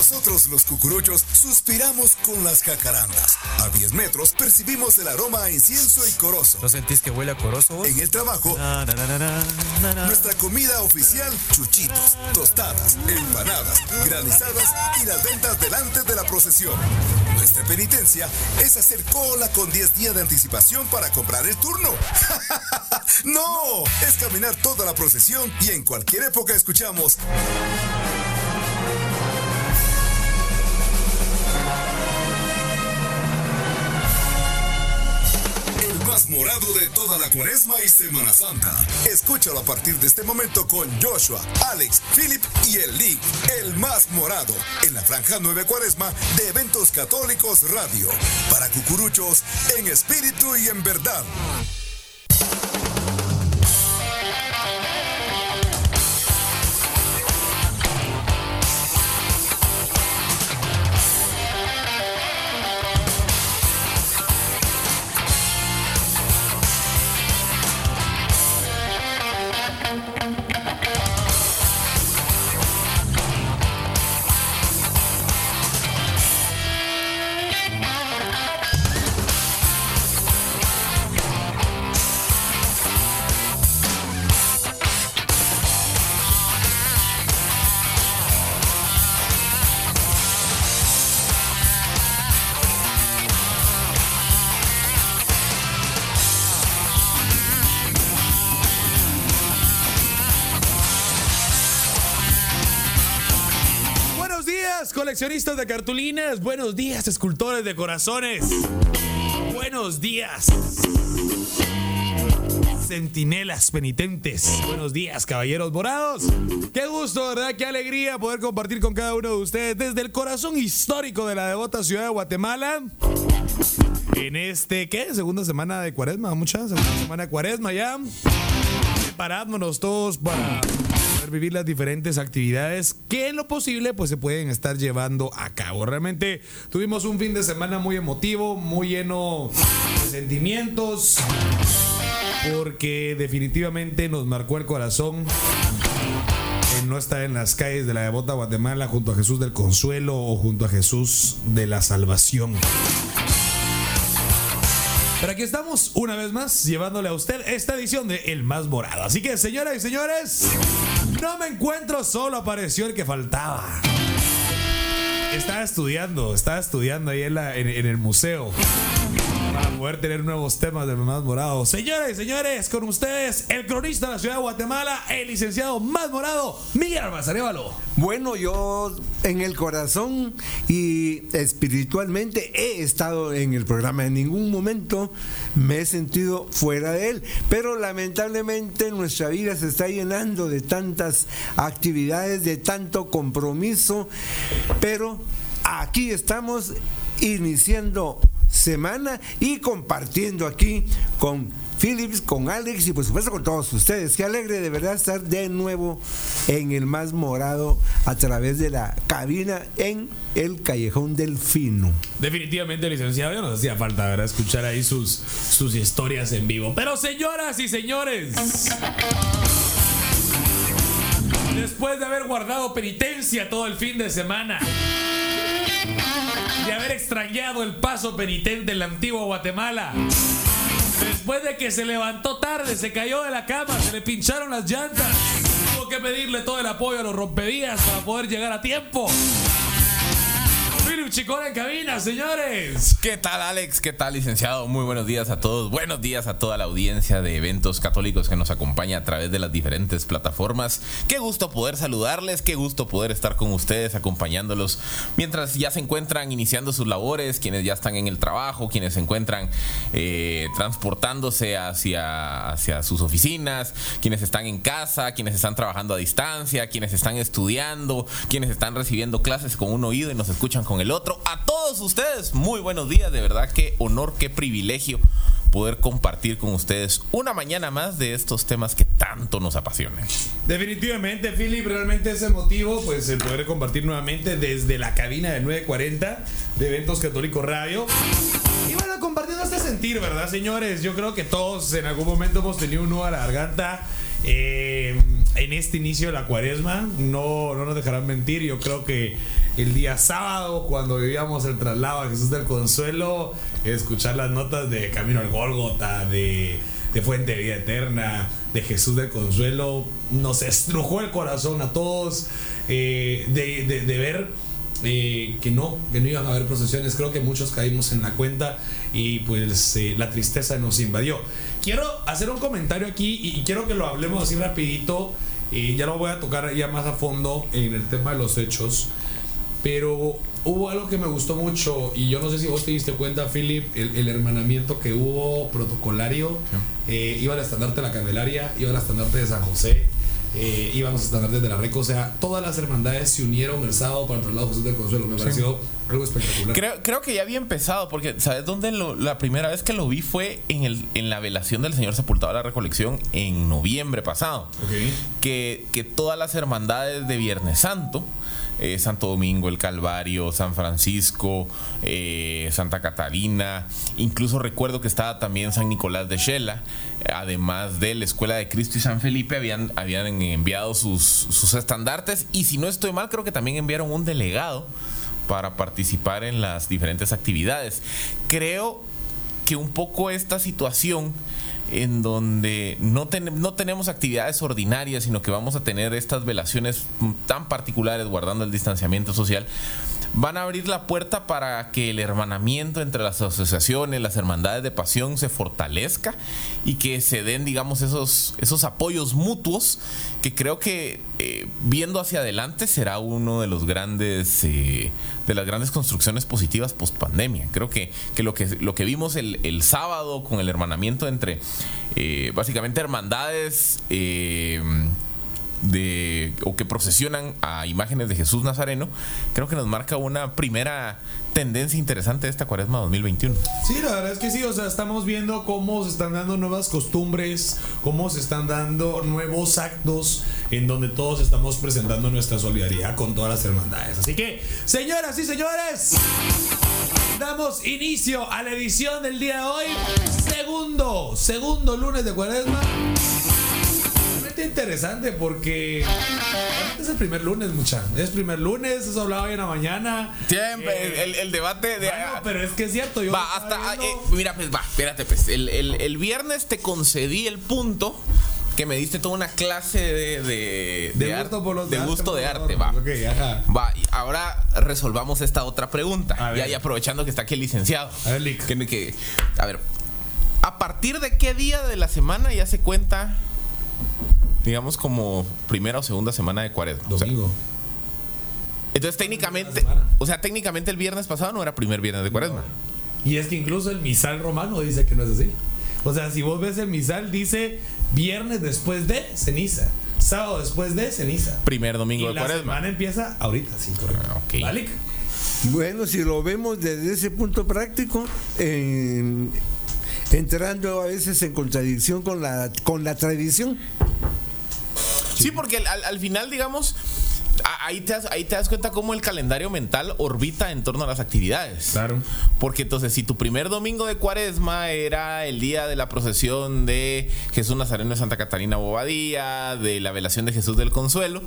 Nosotros los cucuruchos suspiramos con las jacarandas. A 10 metros percibimos el aroma a incienso y corozo. ¿No sentís que huele a corozo vos? En el trabajo, Na, na, na, nuestra comida oficial, chuchitos, tostadas, empanadas, granizadas y las ventas delante de la procesión. Nuestra penitencia es hacer cola con 10 días de anticipación para comprar el turno. no, es caminar toda la procesión y en cualquier época escuchamos De toda la cuaresma y Semana Santa. Escúchalo a partir de este momento con Joshua, Alex, Philip y el Link. El más morado. En la franja 9 cuaresma de Eventos Católicos Radio. Para cucuruchos en espíritu y en verdad. Coleccionistas de cartulinas. Buenos días, escultores de corazones. Buenos días. Centinelas penitentes. Buenos días, caballeros morados. Qué gusto, ¿verdad? Qué alegría poder compartir con cada uno de ustedes desde el corazón histórico de la devota ciudad de Guatemala. En este, ¿qué? Segunda semana de cuaresma, muchas. Segunda semana de cuaresma ya. Preparándonos todos para vivir las diferentes actividades que en lo posible pues se pueden estar llevando a cabo. Realmente tuvimos un fin de semana muy emotivo, muy lleno de sentimientos, porque definitivamente nos marcó el corazón no estar en las calles de la devota Guatemala junto a Jesús del Consuelo o junto a Jesús de la Salvación. Pero aquí estamos una vez más llevándole a usted esta edición de El Más Morado. Así que, señoras y señores, no me encuentro solo, apareció el que faltaba. Estaba estudiando, estaba estudiando ahí en, en el museo para poder tener nuevos temas del Más Morado. Señoras y señores, con ustedes, el cronista de la ciudad de Guatemala, el licenciado Más Morado, Miguel Almazarévalo. Bueno, yo en el corazón y espiritualmente he estado en el programa. En ningún momento me he sentido fuera de él. Pero lamentablemente nuestra vida se está llenando de tantas actividades, de tanto compromiso. Pero aquí estamos iniciando semana y compartiendo aquí con Philips, con Alex y por supuesto con todos ustedes. Qué alegre de verdad estar de nuevo en el más morado a través de la cabina en el Callejón del Fino. Definitivamente, licenciado, ya nos hacía falta ¿verdad? escuchar ahí sus, sus historias en vivo. Pero señoras y señores, después de haber guardado penitencia todo el fin de semana, de haber extrañado el paso penitente en la antigua Guatemala, después de que se levantó tarde, se cayó de la cama, se le pincharon las llantas, tuvo que pedirle todo el apoyo a los rompevías para poder llegar a tiempo. Philip Chicón en cabina, señores. ¿Qué tal Alex? ¿Qué tal licenciado? Muy buenos días a todos. Buenos días a toda la audiencia de eventos católicos que nos acompaña a través de las diferentes plataformas. Qué gusto poder saludarles, qué gusto poder estar con ustedes acompañándolos mientras ya se encuentran iniciando sus labores, quienes ya están en el trabajo, quienes se encuentran eh, transportándose hacia, hacia sus oficinas, quienes están en casa, quienes están trabajando a distancia, quienes están estudiando, quienes están recibiendo clases con un oído y nos escuchan con el otro. A todos ustedes, muy buenos días, de verdad qué honor, qué privilegio poder compartir con ustedes una mañana más de estos temas que tanto nos apasionan. Definitivamente, Philip, realmente ese motivo, pues el poder compartir nuevamente desde la cabina de 940 de Eventos Católico Radio. Y bueno, compartiendo este sentir, ¿verdad, señores? Yo creo que todos en algún momento hemos tenido un nudo garganta. Eh, en este inicio de la cuaresma, no, no nos dejarán mentir. Yo creo que el día sábado cuando vivíamos el traslado a Jesús del Consuelo, escuchar las notas de Camino al Gólgota, de, Fuente de Vida Eterna, de Jesús del Consuelo, nos estrujó el corazón a todos eh, de, ver eh, que no, que no iban a haber procesiones. Creo que muchos caímos en la cuenta y pues la tristeza nos invadió. Quiero hacer un comentario aquí y, y quiero que lo hablemos así rapidito. Y ya lo voy a tocar ya más a fondo en el tema de los hechos. Pero hubo algo que me gustó mucho y yo no sé si vos te diste cuenta, Philip, el, el hermanamiento que hubo protocolario. Eh, iba al estandarte de la Candelaria, iba al estandarte de San José, eh, iban los estandartes de la Reco. O sea, todas las hermandades se unieron el sábado para el traslado Jesús del Consuelo. Me pareció algo espectacular. Creo, creo que ya había empezado, porque ¿sabes dónde lo- la primera vez que lo vi fue en, el, en la velación del Señor Sepultado a la Recolección en noviembre pasado? Ok. que, que todas las hermandades de Viernes Santo, eh, Santo Domingo, el Calvario, San Francisco, eh, Santa Catalina, incluso recuerdo que estaba también San Nicolás de Shela, además de la Escuela de Cristo y San Felipe, habían, habían enviado sus, sus estandartes. Y si no estoy mal, creo que también enviaron un delegado para participar en las diferentes actividades. Creo que un poco esta situación en donde no, ten- no tenemos actividades ordinarias, sino que vamos a tener estas velaciones tan particulares guardando el distanciamiento social, van a abrir la puerta para que el hermanamiento entre las asociaciones, las hermandades de pasión se fortalezca y que se den, digamos, esos apoyos mutuos que creo que eh, viendo hacia adelante será uno de los grandes eh, de las grandes construcciones positivas post pandemia. Creo que, que lo que lo que vimos el, el sábado con el hermanamiento entre eh, básicamente hermandades eh, de o que procesionan a imágenes de Jesús Nazareno, creo que nos marca una primera tendencia interesante de esta Cuaresma 2021. Sí, la verdad es que sí, o sea, estamos viendo cómo se están dando nuevas costumbres, cómo se están dando nuevos actos en donde todos estamos presentando nuestra solidaridad con todas las hermandades. Así que, señoras y señores, damos inicio a la edición del día de hoy, segundo, segundo lunes de Cuaresma. Interesante porque es el primer lunes, mucha. Es primer lunes, eso hablaba hoy en la mañana. Siempre Eh, el, el debate de bueno, pero es que es cierto, yo Va, hasta. viendo- eh, mira, pues va, espérate, pues. El, el- el viernes te concedí el punto que me diste toda una clase de. De, De ar- gusto por los de arte, gusto de arte, va. adornos. Ok, ajá. Va, y ahora resolvamos esta otra pregunta. A Ya, y aprovechando que está aquí el licenciado. A ver, Lick. Que, que- a ver, ¿a partir de qué día de la semana ya se cuenta, digamos, como primera o segunda semana de cuaresma? O sea, Domingo. entonces, técnicamente, o sea, técnicamente el viernes pasado no era primer viernes de cuaresma. Y es que incluso el misal romano dice que no es así. O sea, si vos ves el misal, dice viernes después de ceniza, sábado después de ceniza. Primer domingo Y de la cuaresma. semana empieza ahorita, sí, correcto. Ah. ¿Vale? Bueno, si lo vemos desde ese punto práctico, en- entrando a veces en contradicción con la, con la tradición. Sí, porque al, al- al final, digamos, ahí te, das, ahí te das cuenta cómo el calendario mental orbita en torno a las actividades. Claro. Porque entonces, si tu primer domingo de cuaresma era el día de la procesión de Jesús Nazareno de Santa Catarina Bobadilla, de la velación de Jesús del Consuelo,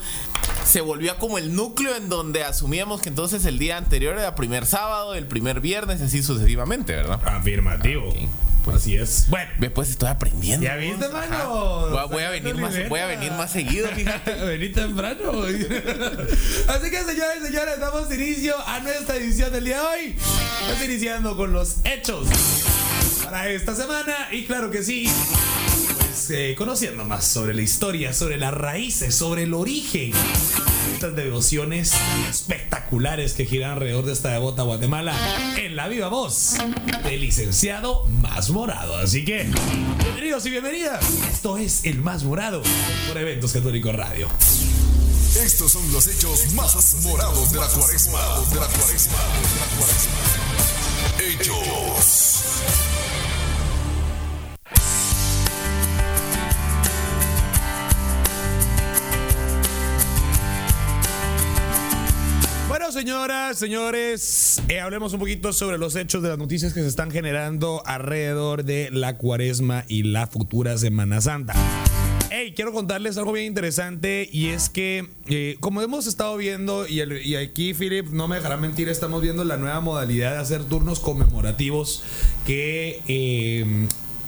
se volvió como el núcleo en donde asumíamos que entonces el día anterior era primer sábado, el primer viernes, así sucesivamente, ¿verdad? Afirmativo. Ok. Pues así es. Bueno, Ve, pues estoy aprendiendo. ¿Ya viste, mano? Voy, a- voy a venir más, voy a venir más seguido, fíjate. Vení temprano. Así que, señores y señores, damos inicio a nuestra edición del día de hoy. Estamos iniciando con los hechos para esta semana. Y claro que sí, eh, conociendo más sobre la historia, sobre las raíces, sobre el origen. Estas devociones espectaculares que giran alrededor de esta devota Guatemala en la viva voz del licenciado Más Morado. Así que, bienvenidos y bienvenidas. Esto es El Más Morado por Eventos Católicos Radio. Estos son los hechos más morados. De la cuaresma. De la cuaresma. Hechos. Señoras, señores, eh, hablemos un poquito sobre los hechos de las noticias que se están generando alrededor de la cuaresma y la futura Semana Santa. Hey, quiero contarles algo bien interesante y es que, eh, como hemos estado viendo, y, aquí Philip no me dejará mentir, estamos viendo la nueva modalidad de hacer turnos conmemorativos que eh,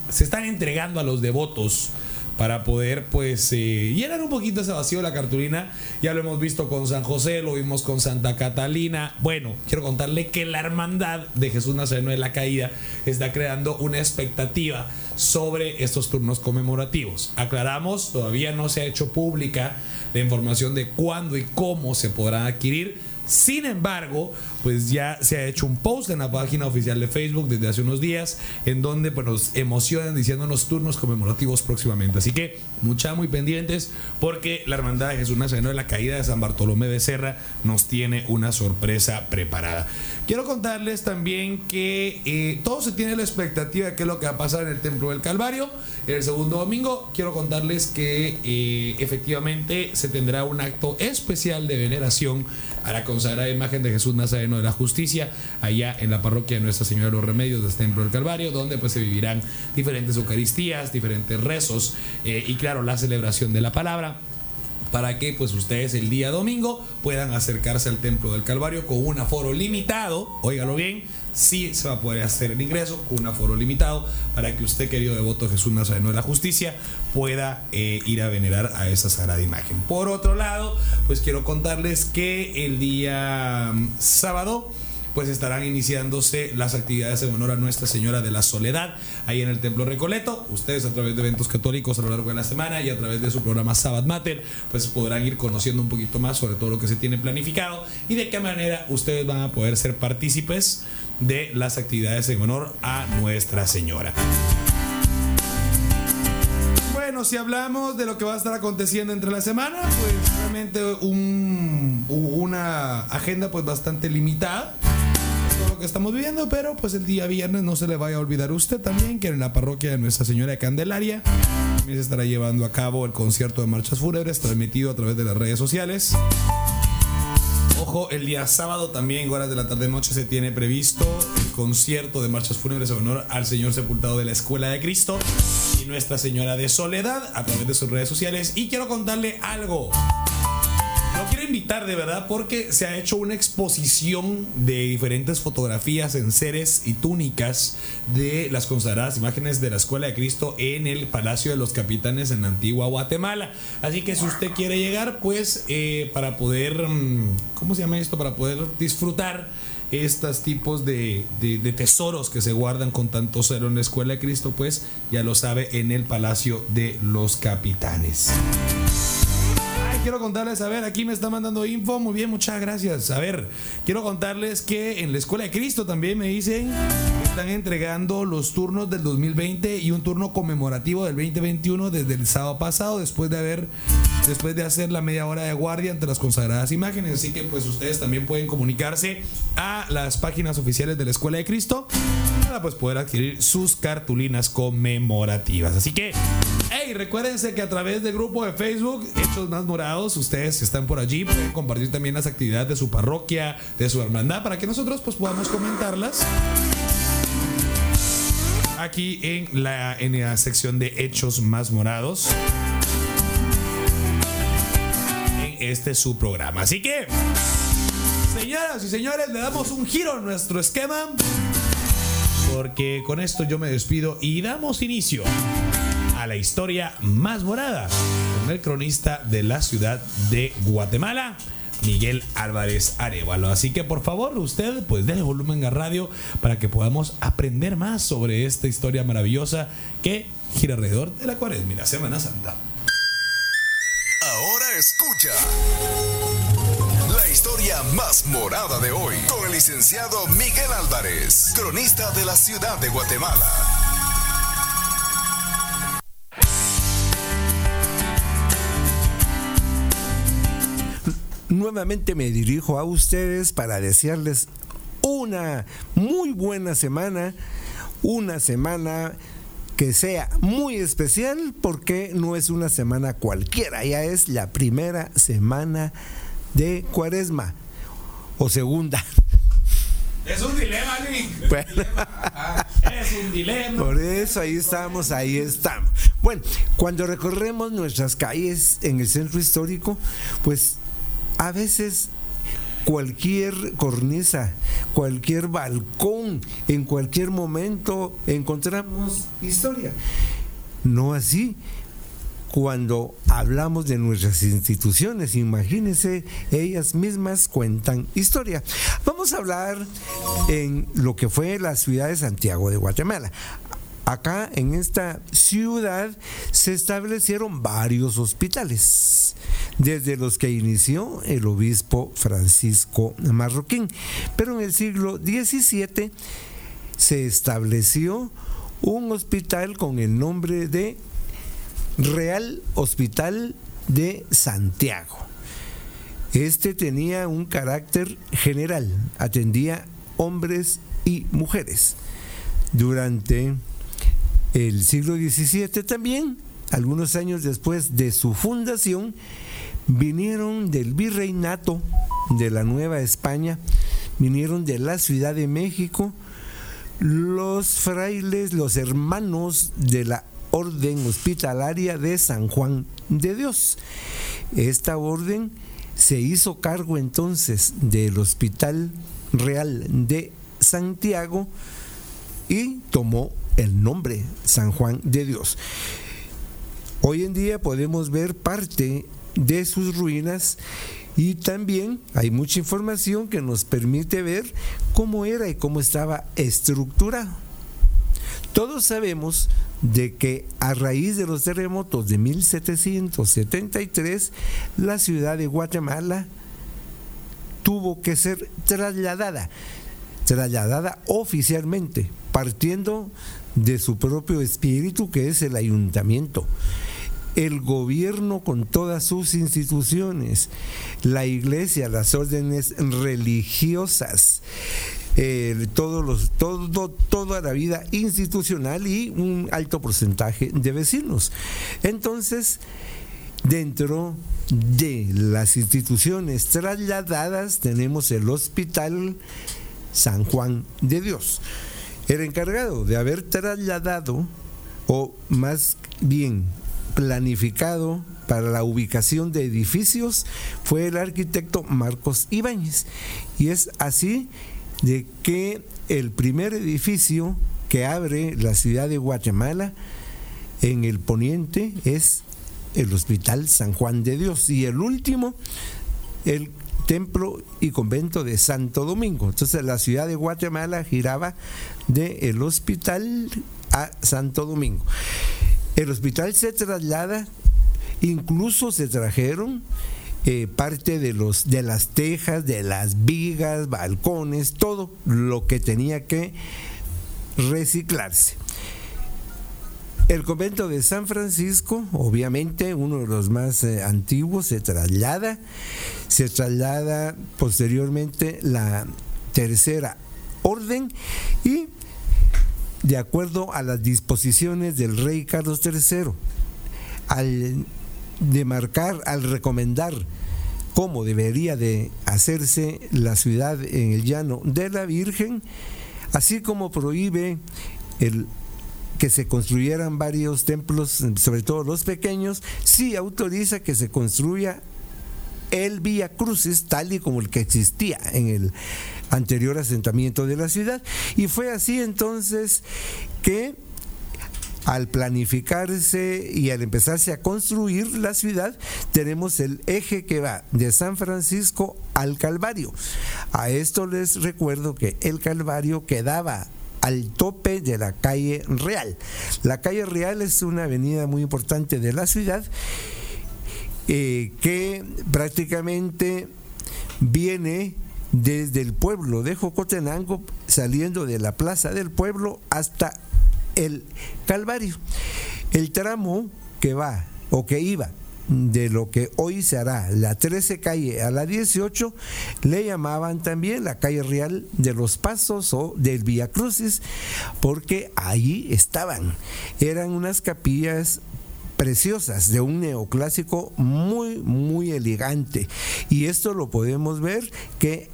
se están entregando a los devotos para poder pues eh, llenar un poquito ese vacío de la cartulina. Ya lo hemos visto con San José, lo vimos con Santa Catalina. Bueno, quiero contarle que la hermandad de Jesús Nazareno de la Caída está creando una expectativa sobre estos turnos conmemorativos. Aclaramos, todavía no se ha hecho pública la información de cuándo y cómo se podrán adquirir. Sin embargo, pues ya se ha hecho un post en la página oficial de Facebook desde hace unos días en donde pues, nos emocionan diciéndonos turnos conmemorativos próximamente. Así que mucha muy pendientes porque la Hermandad de Jesús Nazareno de la Caída de San Bartolomé de Serra nos tiene una sorpresa preparada. Quiero contarles también que eh, todo se tiene la expectativa de qué es lo que va a pasar en el Templo del Calvario. El segundo domingo quiero contarles que eh, efectivamente se tendrá un acto especial de veneración a la consagrada imagen de Jesús Nazareno de la Justicia, allá en la parroquia de Nuestra Señora de los Remedios del Templo del Calvario, donde pues se vivirán diferentes Eucaristías, diferentes rezos eh, y claro, la celebración de la palabra para que pues ustedes el día domingo puedan acercarse al templo del Calvario con un aforo limitado, óigalo bien, sí se va a poder hacer el ingreso con un aforo limitado para que usted querido devoto de Jesús Nazareno de la Justicia pueda eh, ir a venerar a esa sagrada imagen. Por otro lado, pues quiero contarles que el día mm, sábado pues estarán iniciándose las actividades en honor a Nuestra Señora de la Soledad ahí en el Templo Recoleto. Ustedes a través de eventos católicos a lo largo de la semana y a través de su programa Sabbath Matter, pues podrán ir conociendo un poquito más sobre todo lo que se tiene planificado y de qué manera ustedes van a poder ser partícipes de las actividades en honor a Nuestra Señora. Bueno, si hablamos de lo que va a estar aconteciendo entre la semana, pues realmente un, una agenda pues bastante limitada lo que estamos viviendo, pero pues el día viernes no se le vaya a olvidar usted también que en la parroquia de Nuestra Señora de Candelaria también se estará llevando a cabo el concierto de marchas fúnebres transmitido a través de las redes sociales. Ojo, el día sábado también, horas de la tarde noche, se tiene previsto el concierto de marchas fúnebres en honor al Señor sepultado de la Escuela de Cristo y Nuestra Señora de Soledad a través de sus redes sociales. Y quiero contarle algo. Quiero invitar de verdad porque se ha hecho una exposición de diferentes fotografías en seres y túnicas de las consagradas imágenes de la Escuela de Cristo en el Palacio de los Capitanes en Antigua Guatemala. Así que si usted quiere llegar, pues eh, para poder, mm, ¿cómo se llama esto? Para poder disfrutar estos tipos de, de- de tesoros que se guardan con tanto celo en la Escuela de Cristo, pues ya lo sabe en el Palacio de los Capitanes. Quiero contarles, a ver, aquí me está mandando info. Muy bien, muchas gracias. A ver, quiero contarles que en la Escuela de Cristo también me dicen que están entregando los turnos del 2020 y un turno conmemorativo del 2021 desde el sábado pasado, después de haber, después de hacer la media hora de guardia ante las consagradas imágenes. Así que, pues, ustedes también pueden comunicarse a las páginas oficiales de la Escuela de Cristo para pues poder adquirir sus cartulinas conmemorativas. Así que, hey, recuérdense que a través del grupo de Facebook Hechos Más Morados, ustedes que están por allí pueden compartir también las actividades de su parroquia, de su hermandad, para que nosotros pues podamos comentarlas aquí en la, en la sección de Hechos Más Morados. En este su programa. Así que, señoras y señores, le damos un giro a nuestro esquema. Porque con esto yo me despido y damos inicio a la historia más morada con el cronista de la ciudad de Guatemala, Miguel Álvarez Arevalo. Así que por favor, usted pues déle volumen a radio para que podamos aprender más sobre esta historia maravillosa que gira alrededor de la cuaresma Semana Santa. Ahora escucha la historia más morada de hoy con el licenciado Miguel Álvarez, cronista de la ciudad de Guatemala. Nuevamente me dirijo a ustedes para desearles una muy buena semana, una semana que sea muy especial porque no es una semana cualquiera, ya es la primera semana de cuaresma o segunda. Es un dilema, Nick. Bueno, Es un dilema. por eso ahí estamos, ahí estamos. Bueno, cuando recorremos nuestras calles en el centro histórico, pues a veces cualquier cornisa, cualquier balcón, en cualquier momento encontramos historia. No así cuando hablamos de nuestras instituciones, imagínense, ellas mismas cuentan historia. Vamos a hablar en lo que fue la ciudad de Santiago de Guatemala. Acá en esta ciudad se establecieron varios hospitales, desde los que inició el obispo Francisco Marroquín. Pero en el siglo XVII se estableció un hospital con el nombre de Real Hospital de Santiago. Este tenía un carácter general, atendía hombres y mujeres. Durante el siglo XVII también, algunos años después de su fundación, vinieron del virreinato de la Nueva España, vinieron de la Ciudad de México, los frailes, los hermanos de la Orden Hospitalaria de San Juan de Dios. Esta orden se hizo cargo entonces del Hospital Real de Santiago y tomó el nombre San Juan de Dios. Hoy en día podemos ver parte de sus ruinas y también hay mucha información que nos permite ver cómo era y cómo estaba estructurado. Todos sabemos de que a raíz de los terremotos de 1773, la ciudad de Guatemala tuvo que ser trasladada, trasladada oficialmente, partiendo de su propio espíritu que es el ayuntamiento el gobierno con todas sus instituciones, la iglesia, las órdenes religiosas, todos los, todo, toda la vida institucional y un alto porcentaje de vecinos. Entonces, dentro de las instituciones trasladadas tenemos el Hospital San Juan de Dios. El encargado de haber trasladado, o más bien planificado para la ubicación de edificios, fue el arquitecto Marcos Ibáñez. Y es así de que el primer edificio que abre la ciudad de Guatemala en el poniente es el Hospital San Juan de Dios y el último el templo y convento de Santo Domingo. Entonces la ciudad de Guatemala giraba del el hospital a Santo Domingo. El hospital se traslada, incluso se trajeron eh, parte de, los, de las tejas, de las vigas, balcones, todo lo que tenía que reciclarse. El convento de San Francisco, obviamente uno de los más eh, antiguos, se traslada. Se traslada posteriormente la tercera orden y de acuerdo a las disposiciones del rey Carlos III, al de marcar, al recomendar cómo debería de hacerse la ciudad en el llano de la Virgen, así como prohíbe el que se construyeran varios templos, sobre todo los pequeños, sí autoriza que se construya el Vía Crucis tal y como el que existía en el anterior asentamiento de la ciudad. Y fue así entonces que al planificarse y al empezarse a construir la ciudad, tenemos el eje que va de San Francisco al Calvario. A esto les recuerdo que el Calvario quedaba al tope de la calle Real. La calle Real es una avenida muy importante de la ciudad eh, que prácticamente viene desde el pueblo de Jocotenango, saliendo de la plaza del pueblo hasta el Calvario. El tramo que va o que iba de lo que hoy se hará la 13 calle a la 18, le llamaban también la calle real de los Pasos o del Vía Crucis, porque allí estaban. Eran unas capillas preciosas de un neoclásico muy muy elegante y esto lo podemos ver que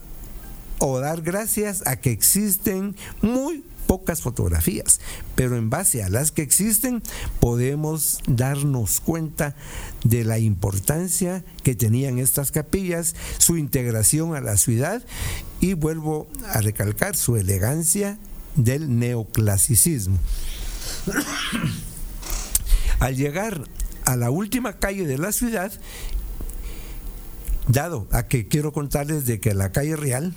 o dar gracias a que existen muy pocas fotografías, pero en base a las que existen podemos darnos cuenta de la importancia que tenían estas capillas, su integración a la ciudad y vuelvo a recalcar su elegancia del neoclasicismo. Al llegar a la última calle de la ciudad, dado a que quiero contarles de que la calle Real,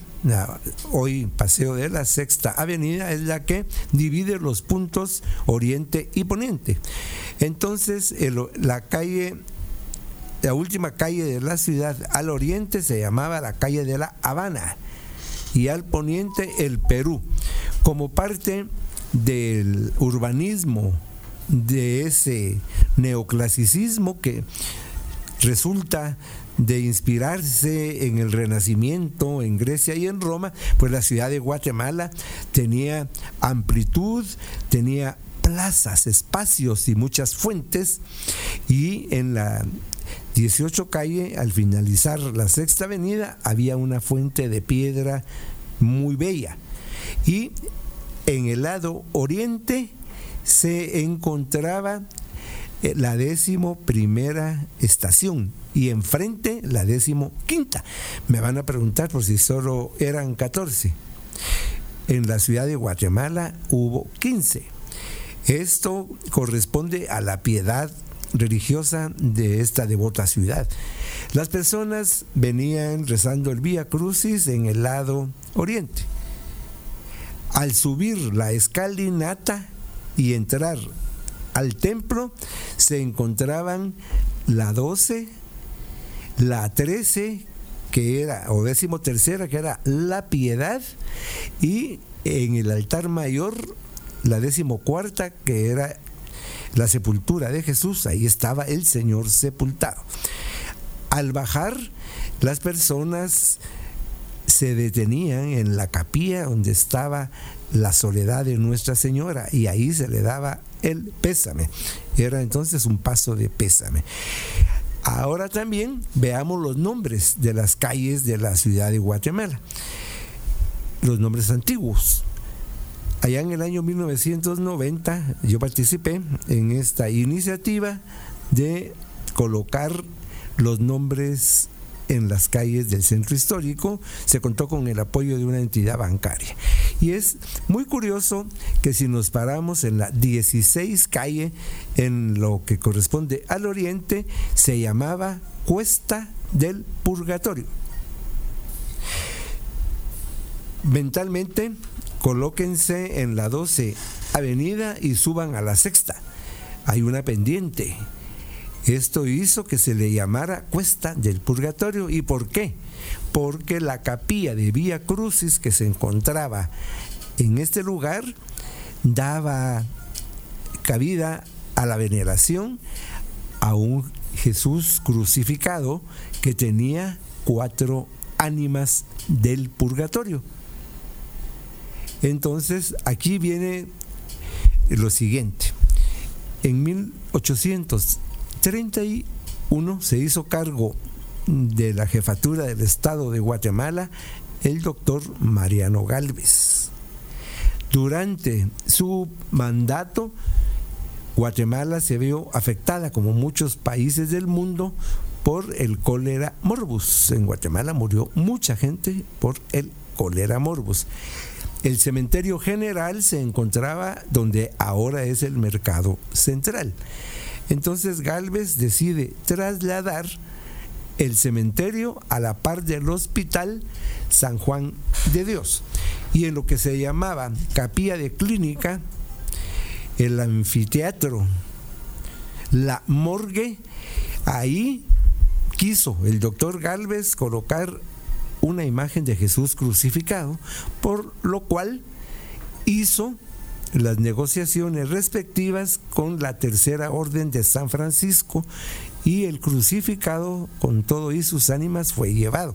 hoy Paseo de la Sexta Avenida, es la que divide los puntos oriente y poniente. Entonces, la calle, la última calle de la ciudad al oriente se llamaba la calle de la Habana y al poniente el Perú, como parte del urbanismo de ese neoclasicismo que resulta de inspirarse en el Renacimiento en Grecia y en Roma, pues la ciudad de Guatemala tenía amplitud, tenía plazas, espacios y muchas fuentes y en la 18 calle, al finalizar la sexta avenida, había una fuente de piedra muy bella. Y en el lado oriente se encontraba la décimo primera estación y enfrente la décimo quinta. Me van a preguntar por si solo eran 14. En la ciudad de Guatemala hubo 15. Esto corresponde a la piedad religiosa de esta devota ciudad. Las personas venían rezando el Vía Crucis en el lado oriente. Al subir la escalinata y entrar al templo se encontraban la 12, la 13, que era, o décimo tercera, que era la piedad, y en el altar mayor, la décimo cuarta, que era la sepultura de Jesús, ahí estaba el Señor sepultado. Al bajar, las personas se detenían en la capilla donde estaba la soledad de Nuestra Señora y ahí se le daba el pésame. Era entonces un paso de pésame. Ahora también veamos los nombres de las calles de la ciudad de Guatemala. Los nombres antiguos. Allá en el año 1990 yo participé en esta iniciativa de colocar los nombres en las calles del centro histórico, se contó con el apoyo de una entidad bancaria. Y es muy curioso que si nos paramos en la 16 calle, en lo que corresponde al oriente, se llamaba Cuesta del Purgatorio. Mentalmente, colóquense en la 12 avenida y suban a la sexta. Hay una pendiente esto hizo que se le llamara Cuesta del Purgatorio. ¿Y por qué? Porque la capilla de Vía Crucis que se encontraba en este lugar daba cabida a la veneración a un Jesús crucificado que tenía cuatro ánimas del purgatorio. Entonces aquí viene lo siguiente. En 1800 31 se hizo cargo de la jefatura del Estado de Guatemala el doctor Mariano Galvez. Durante su mandato, Guatemala se vio afectada, como muchos países del mundo, por el cólera morbus. En Guatemala murió mucha gente por el cólera morbus. El cementerio general se encontraba donde ahora es el mercado central. Entonces Galvez decide trasladar el cementerio a la par del hospital San Juan de Dios. Y en lo que se llamaba capilla de clínica, el anfiteatro, la morgue, ahí quiso el doctor Galvez colocar una imagen de Jesús crucificado, por lo cual hizo las negociaciones respectivas con la Tercera Orden de San Francisco y el crucificado con todo y sus ánimas fue llevado.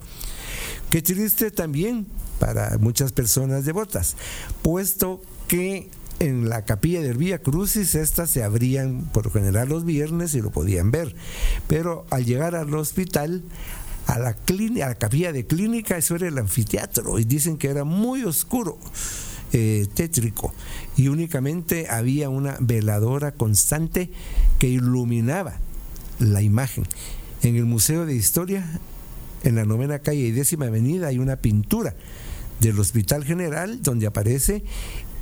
Qué triste también para muchas personas devotas, puesto que en la capilla del Vía Crucis estas se abrían por general los viernes y lo podían ver, pero al llegar al hospital a la, a la capilla de clínica, eso era el anfiteatro, y dicen que era muy oscuro eh, tétrico y únicamente había una veladora constante que iluminaba la imagen. En el Museo de Historia, en la novena calle y décima avenida, hay una pintura del Hospital General donde aparece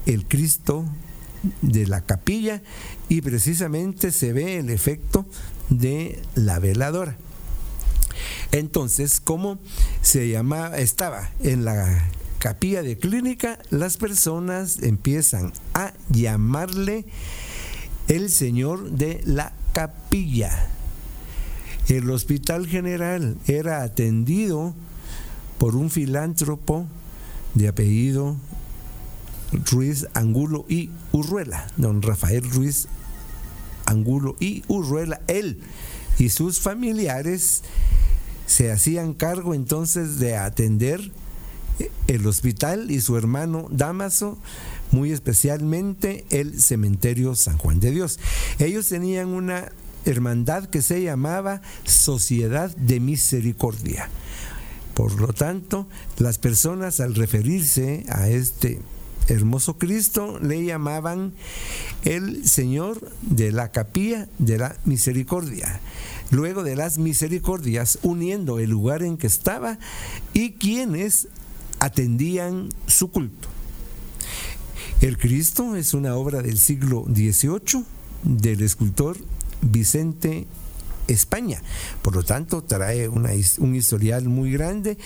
el Cristo de la capilla y precisamente se ve el efecto de la veladora. Entonces, como se llamaba, estaba en la capilla de clínica, las personas empiezan a llamarle el señor de la capilla. El hospital general era atendido por un filántropo de apellido Ruiz Angulo y Urruela, don Rafael Ruiz Angulo y Urruela. Él y sus familiares se hacían cargo entonces de atender el hospital y su hermano Damaso, muy especialmente el cementerio San Juan de Dios. Ellos tenían una hermandad que se llamaba Sociedad de Misericordia. Por lo tanto, las personas al referirse a este hermoso Cristo le llamaban el Señor de la capilla de la misericordia. Luego de las misericordias, uniendo el lugar en que estaba y quienes atendían su culto. El Cristo es una obra del siglo XVIII del escultor Vicente España. Por lo tanto, trae un historial muy grande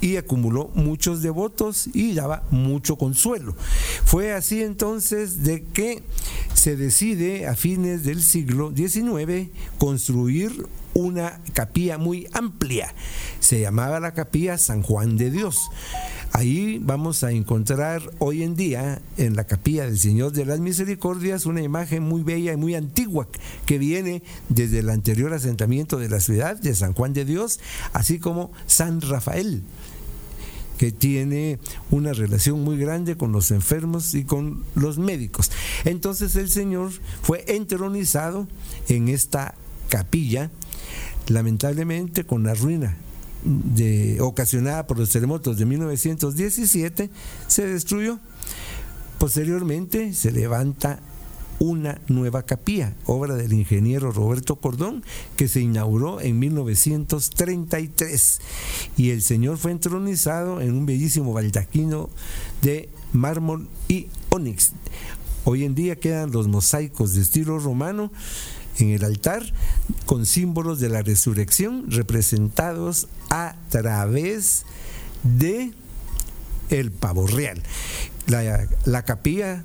y acumuló muchos devotos y daba mucho consuelo. Fue así entonces de que se decide a fines del siglo XIX construir una capilla muy amplia. Se llamaba la capilla San Juan de Dios. Ahí vamos a encontrar hoy en día en la capilla del Señor de las Misericordias una imagen muy bella y muy antigua que viene desde el anterior asentamiento de la ciudad de San Juan de Dios, así como San Rafael que tiene una relación muy grande con los enfermos y con los médicos. Entonces el Señor fue entronizado en esta capilla, lamentablemente con la ruina ocasionada por los terremotos de 1917, se destruyó. Posteriormente se levanta una nueva capilla, obra del ingeniero Roberto Cordón, que se inauguró en 1933. Y el Señor fue entronizado en un bellísimo baldaquino de mármol y ónix. Hoy en día quedan los mosaicos de estilo romano en el altar con símbolos de la resurrección representados a través de el pavo real. La, la capilla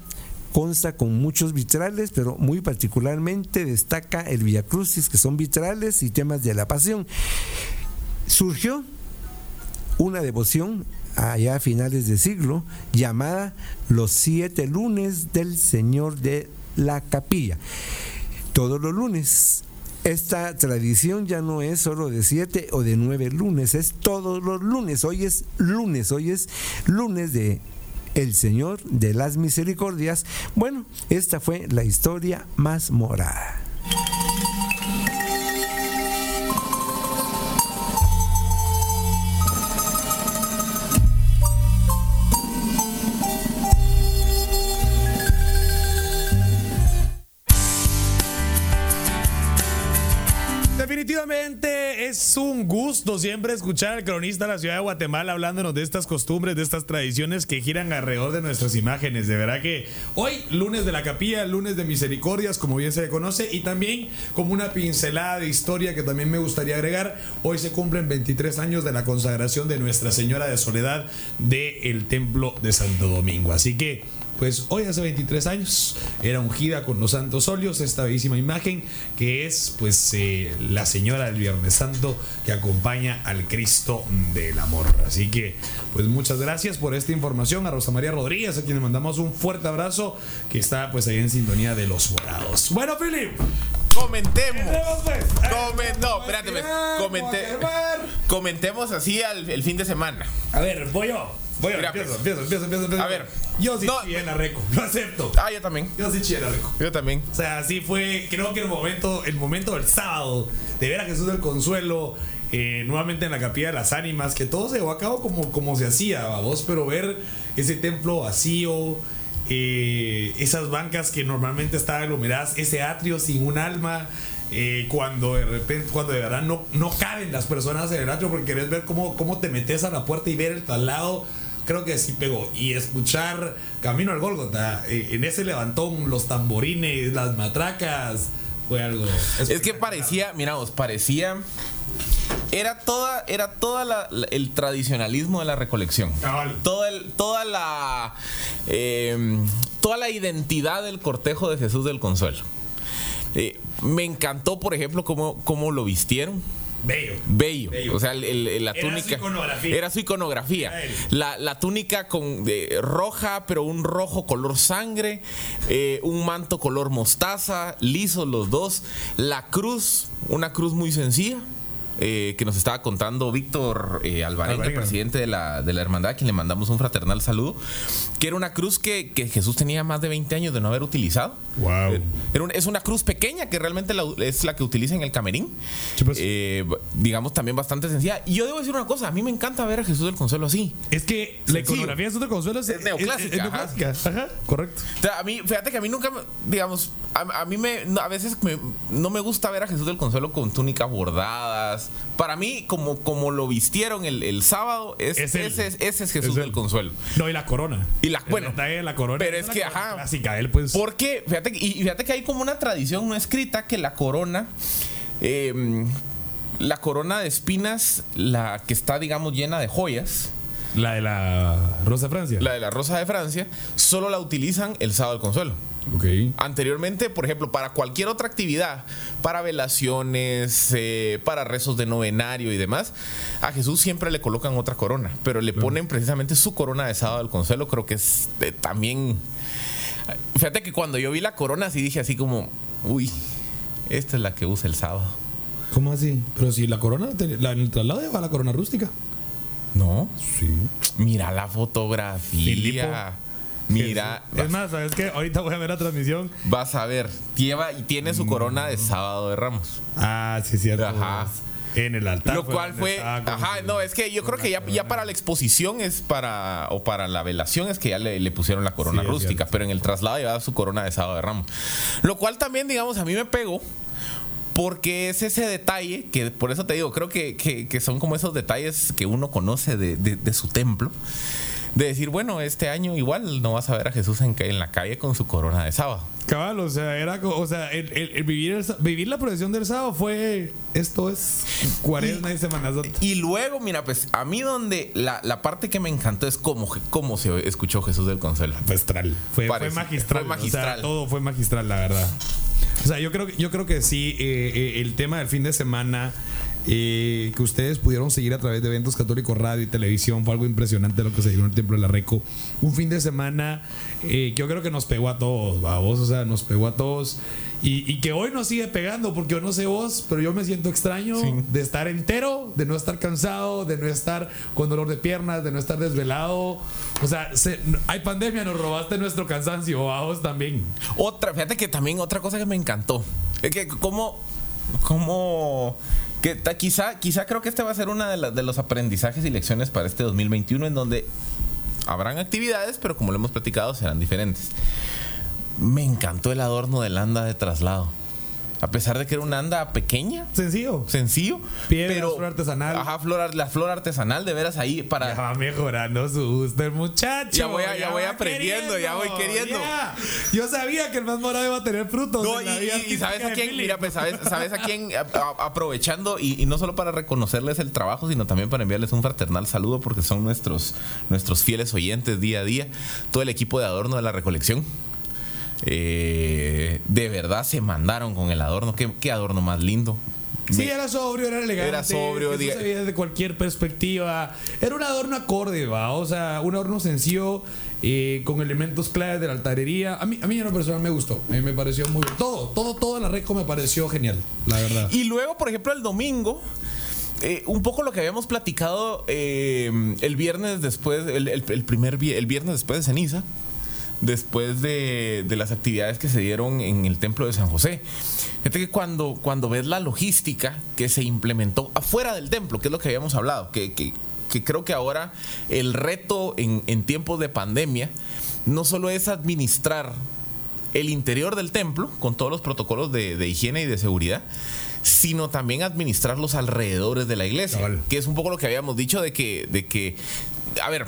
consta con muchos vitrales, pero muy particularmente destaca el Via Crucis, que son vitrales y temas de la pasión. Surgió una devoción allá a finales de siglo llamada los siete lunes del Señor de la Capilla. Todos los lunes. Esta tradición ya no es solo de siete o de nueve lunes, es todos los lunes. Hoy es lunes, hoy es lunes de el Señor de las Misericordias. Bueno, esta fue la historia más morada. Es un gusto siempre escuchar al cronista de la ciudad de Guatemala hablándonos de estas costumbres, de estas tradiciones que giran alrededor de nuestras imágenes. De verdad que hoy, lunes de la capilla, lunes de misericordias, como bien se le conoce, y también como una pincelada de historia que también me gustaría agregar. Hoy se cumplen 23 años de la consagración de Nuestra Señora de Soledad del Templo de Santo Domingo. Así que pues hoy hace 23 años era ungida con los santos óleos esta bellísima imagen que es pues eh, la señora del Viernes Santo que acompaña al Cristo del Amor. Así que pues muchas gracias por esta información a Rosa María Rodríguez a quien le mandamos un fuerte abrazo que está pues ahí en sintonía de los morados. Bueno, Philip. Comentemos. Comen- no, espérate. pues, comente- comentemos así al, el fin de semana. A ver, voy yo. Voy yo, Mira, empiezo, empiezo, empiezo, empiezo, empiezo. A ver. Yo sí No. chillé en la reco, lo acepto. Ah, yo también. Yo sí chillé en la reco. Yo también. O sea, así fue, creo que el momento, el momento del sábado, de ver a Jesús del Consuelo eh, nuevamente en la capilla de las ánimas, que todo se llevó a cabo como, como se hacía, vos, pero ver ese templo vacío, eh, esas bancas que normalmente estaban iluminadas, ese atrio sin un alma. eh, cuando de repente, cuando de verdad no, no caben las personas en el atrio porque querés ver cómo, cómo te metes a la puerta y ver el traslado, creo que sí pegó. Y escuchar Camino al Gólgota, eh, en ese levantón, los tamborines, las matracas, fue algo. Es que parecía, miramos, parecía. Era toda, era toda la- la- el tradicionalismo de la recolección. Cabal. Todo el, toda la eh, toda la identidad del cortejo de Jesús del Consuelo. Eh, me encantó, por ejemplo, cómo, cómo lo vistieron. Bello. Bello. Bello. O sea, el- el- la Era su túnica. iconografía. Era su iconografía. Era él. La, la túnica con de, roja, pero un rojo color sangre. eh, un manto color mostaza, lisos los dos. La cruz, una cruz muy sencilla. Eh, que nos estaba contando Víctor eh, Alvarenga, presidente de la, de la hermandad, a quien le mandamos un fraternal saludo, que era una cruz que, que Jesús tenía más de 20 años de no haber utilizado. Wow. Era un- es una cruz pequeña que realmente la- es la que utiliza en el camerín. Sí, pues. Eh, digamos también bastante sencilla. Y yo debo decir una cosa, a mí me encanta ver a Jesús del Consuelo así. Es que la iconografía de Jesús del Consuelo es, Es neoclásica, es neoclásica. Ajá, correcto. O sea, a mí, fíjate que a mí nunca, digamos, a, a mí me, a veces me- no me gusta ver a Jesús del Consuelo con túnicas bordadas. Para mí, como, como lo vistieron el, el sábado, es, Es ese, es, ese es Jesús Es del Consuelo. No, y la corona. Y la- bueno, la corona. pero es que, ajá. Clásica, él pues. Porque, fíjate, que- y fíjate que hay como una tradición no escrita que la corona, eh, la corona de espinas, la que está, digamos, llena de joyas, La de la Rosa de Francia. la de la Rosa de Francia, solo la utilizan el sábado del consuelo. Ok. Anteriormente, por ejemplo, para cualquier otra actividad, para velaciones, eh, para rezos de novenario y demás, a Jesús siempre le colocan otra corona, pero le ponen precisamente su corona de sábado del consuelo. Creo que es eh, también. Fíjate que cuando yo vi la corona, sí dije así como, uy, esta es la que usa el sábado. ¿Cómo así? Pero si la corona, la, en el traslado lleva la corona rústica. No, Sí. mira la fotografía. Filipo. Mira, Es más, ¿sabes qué? Ahorita voy a ver la transmisión. vas a ver, lleva y tiene su corona de sábado de Ramos. Ah, sí, cierto. Ajá. En el altar. Lo cual donde fue. Ajá, no, es que yo creo que ya, para la exposición es para. O para la velación es que ya le, le pusieron la corona Sí, rústica, pero en el traslado llevaba su corona de sábado de ramos. Lo cual también, digamos, a mí me pegó. Porque es ese detalle que, por eso te digo, creo que, que- que son como esos detalles que uno conoce de, de- de su templo. De decir, bueno, este año igual no vas a ver a Jesús en, la calle con su corona de sábado. Cabal, o sea, era o sea, el, el- el vivir, el vivir la procesión del sábado fue esto es cuaresma y, Semana Santa. Y luego, mira, pues a mí donde la, la parte que me encantó es cómo, cómo se escuchó Jesús del Consuelo. Magistral. Fue, fue magistral. fue magistral. O sea, todo fue magistral, la verdad. O sea, yo creo, yo creo que sí, eh, eh, el tema del fin de semana eh, que ustedes pudieron seguir a través de eventos católicos, radio y televisión, fue algo impresionante lo que se dio en el Templo de la Reco. Un fin de semana eh, que yo creo que nos pegó a todos, ¿va? vos, o sea, nos pegó a todos. Y, y que hoy nos sigue pegando, porque yo no sé vos, pero yo me siento extraño de estar entero, de no estar cansado, de no estar con dolor de piernas, de no estar desvelado. O sea, se- hay pandemia, nos robaste nuestro cansancio, a vos también. Otra, fíjate que también otra cosa que me encantó. Es que como, como, quizá, quizá creo que este va a ser una de, de los aprendizajes y lecciones para este 2021 en donde habrán actividades, pero como lo hemos platicado, serán diferentes. Me encantó el adorno del anda de traslado. A pesar de que era una anda pequeña, Sencillo. sencillo, Piedras, pero flor artesanal. Ajá, flor, la flor artesanal de veras ahí para Ya va mejorando su gusto el muchacho. Ya voy ya voy aprendiendo, ya voy queriendo. Yo sabía que el más morado iba a tener frutos. No, y, y- y sabes a quién, mira, pues sabes, sabes a quién, a- a- aprovechando y, y no solo para reconocerles el trabajo, sino también para enviarles un fraternal saludo porque son nuestros, nuestros fieles oyentes día a día, todo el equipo de adorno de la recolección. Eh, de verdad se mandaron con el adorno, qué, qué adorno más lindo. Sí, Me- era sobrio, era elegante. Era sobrio, Eso diga- se veía desde cualquier perspectiva. Era un adorno acorde, va. O sea, un adorno sencillo eh, con elementos claves de la altarería. A mí, a mí en lo personal me gustó. Me pareció muy. Todo, todo, todo en la reco me pareció genial, la verdad. Y luego, por ejemplo, el domingo, eh, un poco lo que habíamos platicado eh, el viernes después, el, el- el primer el viernes después de ceniza, después de, de las actividades que se dieron en el templo de San José. Fíjate que cuando, cuando ves la logística que se implementó afuera del templo, que es lo que habíamos hablado, que, que, que creo que ahora el reto en, en tiempos de pandemia no solo es administrar el interior del templo con todos los protocolos de, de higiene y de seguridad, sino también administrar los alrededores de la iglesia, Cabal. que es un poco lo que habíamos dicho de que, de que, a ver,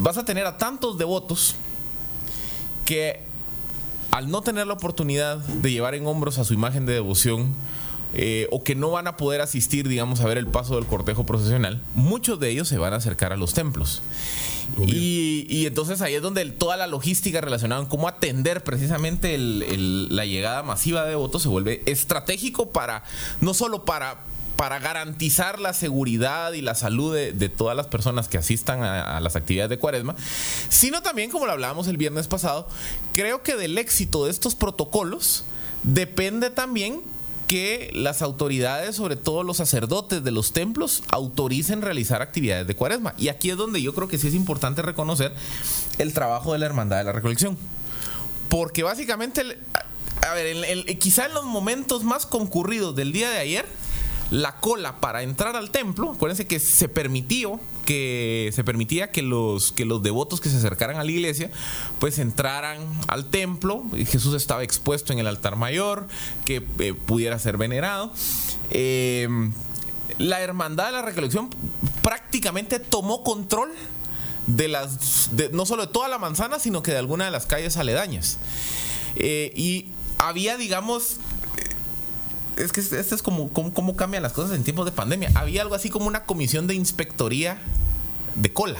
vas a tener a tantos devotos que al no tener la oportunidad de llevar en hombros a su imagen de devoción, eh, o que no van a poder asistir, digamos, a ver el paso del cortejo procesional, muchos de ellos se van a acercar a los templos. Y, y entonces ahí es donde el- toda la logística relacionada en cómo atender precisamente el- el- la llegada masiva de devotos se vuelve estratégico para, no solo para, para garantizar la seguridad y la salud de, todas las personas que asistan a, las actividades de cuaresma, sino también, como lo hablábamos el viernes pasado, creo que del éxito de estos protocolos depende también que las autoridades, sobre todo los sacerdotes de los templos, autoricen realizar actividades de cuaresma. Y aquí es donde yo creo que sí es importante reconocer el trabajo de la Hermandad de la Recolección. Porque básicamente, a, ver, quizá en los momentos más concurridos del día de ayer, la cola para entrar al templo, acuérdense que se permitió que se permitía que los que los devotos que se acercaran a la iglesia pues entraran al templo, Jesús estaba expuesto en el altar mayor, que eh, pudiera ser venerado. Eh, la hermandad de la recolección prácticamente tomó control de las no solo de toda la manzana, sino que de alguna de las calles aledañas. Eh, y había, digamos, es que este es como cómo, cómo cambian las cosas en tiempos de pandemia. Había algo así como una comisión de inspectoría de cola.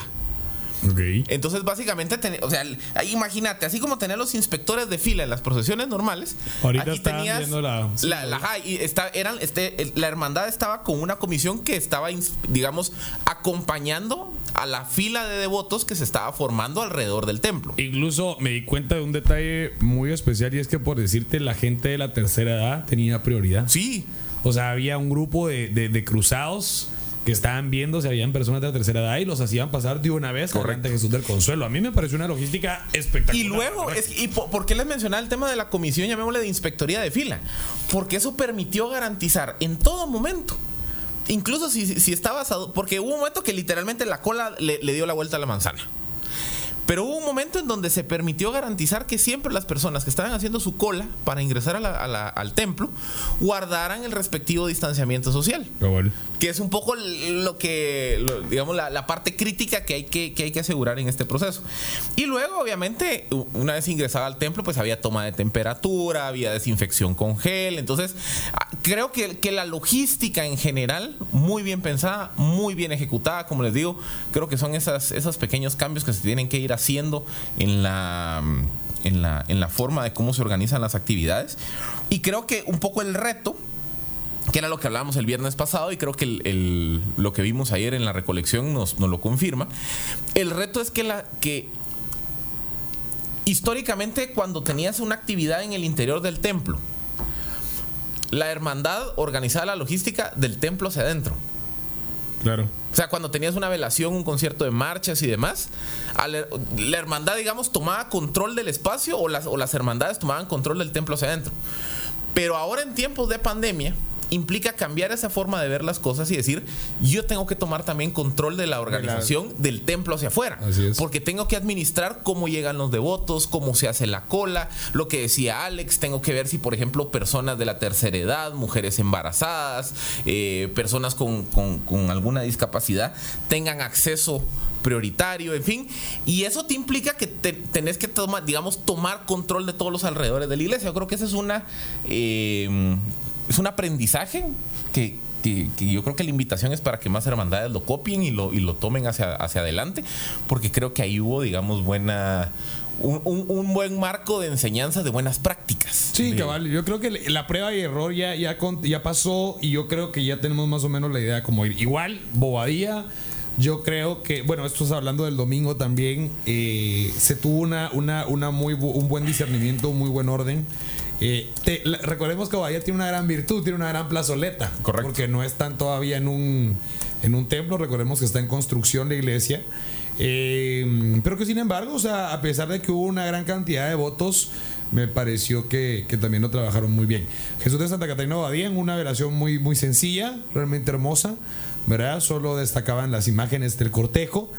Entonces, básicamente, ten- o sea, imagínate, así como tener los inspectores de fila en las procesiones normales, Ahorita aquí tenías viendo la- sí, la, la- ajá, y está, eran, este, la hermandad estaba con una comisión que estaba, digamos, acompañando a la fila de devotos que se estaba formando alrededor del templo. Incluso me di cuenta de un detalle muy especial y es que por decirte la gente de la tercera edad tenía prioridad. Sí, O sea, había un grupo de, de- de cruzados que estaban viendo si habían personas de la tercera edad y los hacían pasar de una vez Correcto. Jesús del Consuelo. A mí me pareció una logística espectacular. Y luego, es- ¿y po- por qué les mencionaba el tema de la comisión, llamémosle de inspectoría de fila? Porque eso permitió garantizar en todo momento. Incluso si, si- estabas. a- porque hubo un momento que literalmente la cola le, le dio la vuelta a la manzana. Pero hubo un momento en donde se permitió garantizar que siempre las personas que estaban haciendo su cola para ingresar a la- a la- al templo guardaran el respectivo distanciamiento social que es un poco lo que, lo- digamos, la, la parte crítica que hay que, que hay que asegurar en este proceso. Y luego, obviamente, una vez ingresada al templo, pues había toma de temperatura, había desinfección con gel. Entonces, creo que, que la logística en general, muy bien pensada, muy bien ejecutada, como les digo, creo que son esas, esos pequeños cambios que se tienen que ir haciendo en la... En la, en la forma de cómo se organizan las actividades. Y creo que un poco el reto que era lo que hablábamos el viernes pasado y creo que lo que vimos ayer en la recolección nos, nos lo confirma. El reto es que, la, que históricamente cuando tenías una actividad en el interior del templo, la hermandad organizaba la logística del templo hacia adentro. Claro. O sea, cuando tenías una velación, un concierto de marchas y demás, la hermandad, digamos, tomaba control del espacio o las, o las hermandades tomaban control del templo hacia adentro. Pero ahora en tiempos de pandemia implica cambiar esa forma de ver las cosas y decir, yo tengo que tomar también control de la organización del templo hacia afuera. Así es. Porque tengo que administrar cómo llegan los devotos, cómo se hace la cola, lo que decía Alex, tengo que ver si, por ejemplo, personas de la tercera edad, mujeres embarazadas, eh, personas con, con- con alguna discapacidad, tengan acceso prioritario, en fin. Y eso te implica que te- tenés que tomar, digamos, tomar control de todos los alrededores de la iglesia. Yo creo que ese es una eh, es un aprendizaje que, que- que yo creo que la invitación es para que más hermandades lo copien y lo, y lo tomen hacia, hacia adelante, porque creo que ahí hubo, digamos, buena. Un, un- un buen marco de enseñanza de buenas prácticas. Sí, De- cabal. Yo creo que la prueba y error ya, ya, con- ya pasó y yo creo que ya tenemos más o menos la idea como ir. Igual, bobadía. Yo creo que, bueno, esto es hablando del domingo también, eh, se tuvo una, una, una muy, bu- un buen discernimiento, un muy buen orden. Eh, te- la- recordemos que Bobadilla tiene una gran virtud, tiene una gran plazoleta. Correcto. Porque no están todavía en un, en un templo, recordemos que está en construcción la iglesia. Eh, pero que sin embargo, o sea, a pesar de que hubo una gran cantidad de votos, me pareció que, que también lo trabajaron muy bien. Jesús de Santa Catarina Badía en una velación muy, muy sencilla, realmente hermosa, ¿verdad? Solo destacaban las imágenes del cortejo.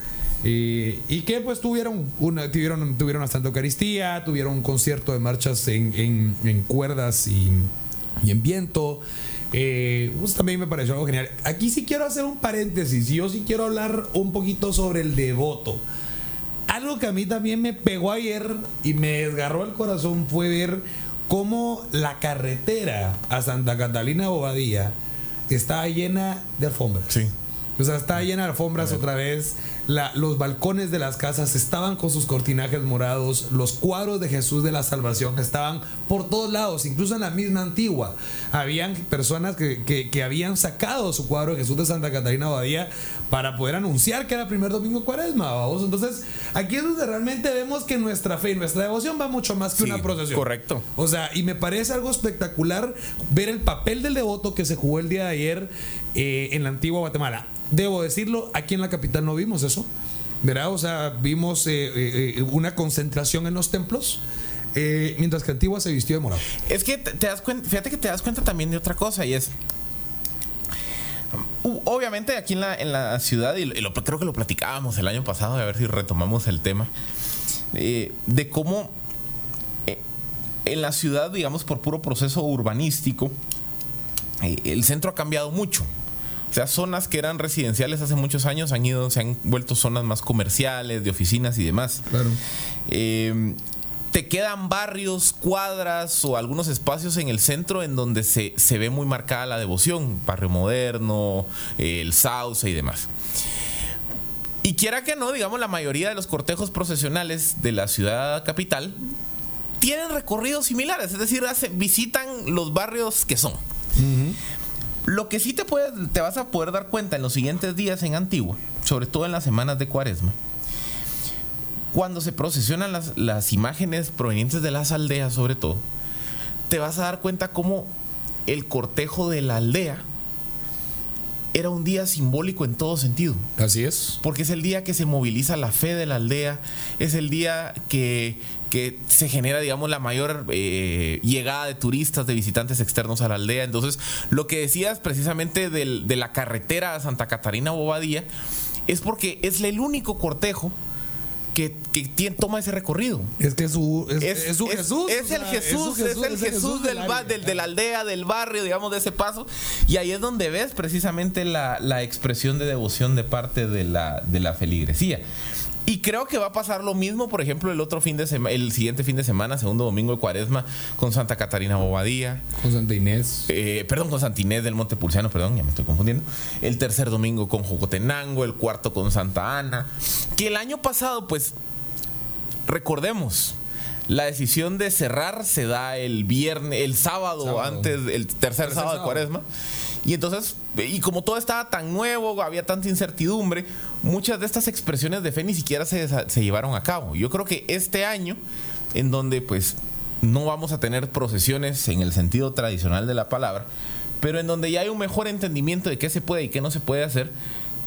Eh, y que pues tuvieron una, tuvieron, tuvieron bastante Eucaristía, tuvieron un concierto de marchas en, en- en cuerdas y, y en viento. Eh, pues también me pareció algo genial. Aquí sí quiero hacer un paréntesis. Yo sí quiero hablar un poquito sobre el devoto. Algo que a mí también me pegó ayer y me desgarró el corazón fue ver cómo la carretera a Santa Catalina Bobadilla estaba llena de alfombras. Sí. O sea, estaba llena de alfombras otra vez. La- los balcones de las casas estaban con sus cortinajes morados. Los cuadros de Jesús de la Salvación estaban por todos lados, incluso en la misma antigua. Habían personas que, que- que habían sacado su cuadro de Jesús de Santa Catarina Abadía para poder anunciar que era primer domingo de cuaresma. ¿vamos? Entonces, aquí es donde realmente vemos que nuestra fe y nuestra devoción va mucho más que Sí, una procesión. correcto. O sea, y me parece algo espectacular ver el papel del devoto que se jugó el día de ayer eh, en la antigua Guatemala. Debo decirlo, aquí en la capital no vimos eso. ¿Verdad? O sea, vimos eh, eh, eh, una concentración en los templos, eh, mientras que Antigua se vistió de morado. Es que te, das cuenta, fíjate que te das cuenta también de otra cosa y es. Obviamente aquí en la, ciudad, y lo, creo que lo platicábamos el año pasado, a ver si retomamos el tema, de cómo en la ciudad, digamos, por puro proceso urbanístico, el centro ha cambiado mucho. O sea, zonas que eran residenciales hace muchos años han ido, se han vuelto zonas más comerciales, de oficinas y demás. Claro. Eh, te quedan barrios, cuadras o algunos espacios en el centro en donde se, se ve muy marcada la devoción, Barrio Moderno, eh, el Sauce y demás. Y quiera que no, digamos, la mayoría de los cortejos procesionales de la ciudad capital tienen recorridos similares, es decir, hace- visitan los barrios que son. Lo que sí te, puedes, te vas a poder dar cuenta en los siguientes días en Antigua, sobre todo en las semanas de cuaresma, cuando se procesionan las, las imágenes provenientes de las aldeas, sobre todo, te vas a dar cuenta cómo el cortejo de la aldea era un día simbólico en todo sentido. Así es. Porque es el día que se moviliza la fe de la aldea, es el día que, que se genera, digamos, la mayor eh, llegada de turistas, de visitantes externos a la aldea. Entonces, lo que decías precisamente del- de la carretera a Santa Catarina Bobadilla es porque es el único cortejo que, que tiene- toma ese recorrido. Es que su, es, Es, es su es- Jesús. es el Jesús, es el Jesús, del, área. del- de la aldea, del barrio, digamos, de ese paso. Y ahí es donde ves precisamente la, la expresión de devoción de parte de la, de la feligresía. Y creo que va a pasar lo mismo, por ejemplo, el otro fin de semana, el siguiente fin de semana, segundo domingo de Cuaresma, con Santa Catarina Bobadilla. Con Santa Inés. Eh, perdón, con Santinés del Monte Pulciano, perdón, ya me estoy confundiendo. El tercer domingo con Jocotenango, el cuarto con Santa Ana. Que el año pasado, pues, recordemos, la decisión de cerrar se da el viernes, el sábado, Sábado. antes, el tercer, sábado, sábado. de Cuaresma. Y entonces, y como todo estaba tan nuevo, había tanta incertidumbre, muchas de estas expresiones de fe ni siquiera se, se llevaron a cabo. Yo creo que este año, en donde pues no vamos a tener procesiones en el sentido tradicional de la palabra, pero en donde ya hay un mejor entendimiento de qué se puede y qué no se puede hacer,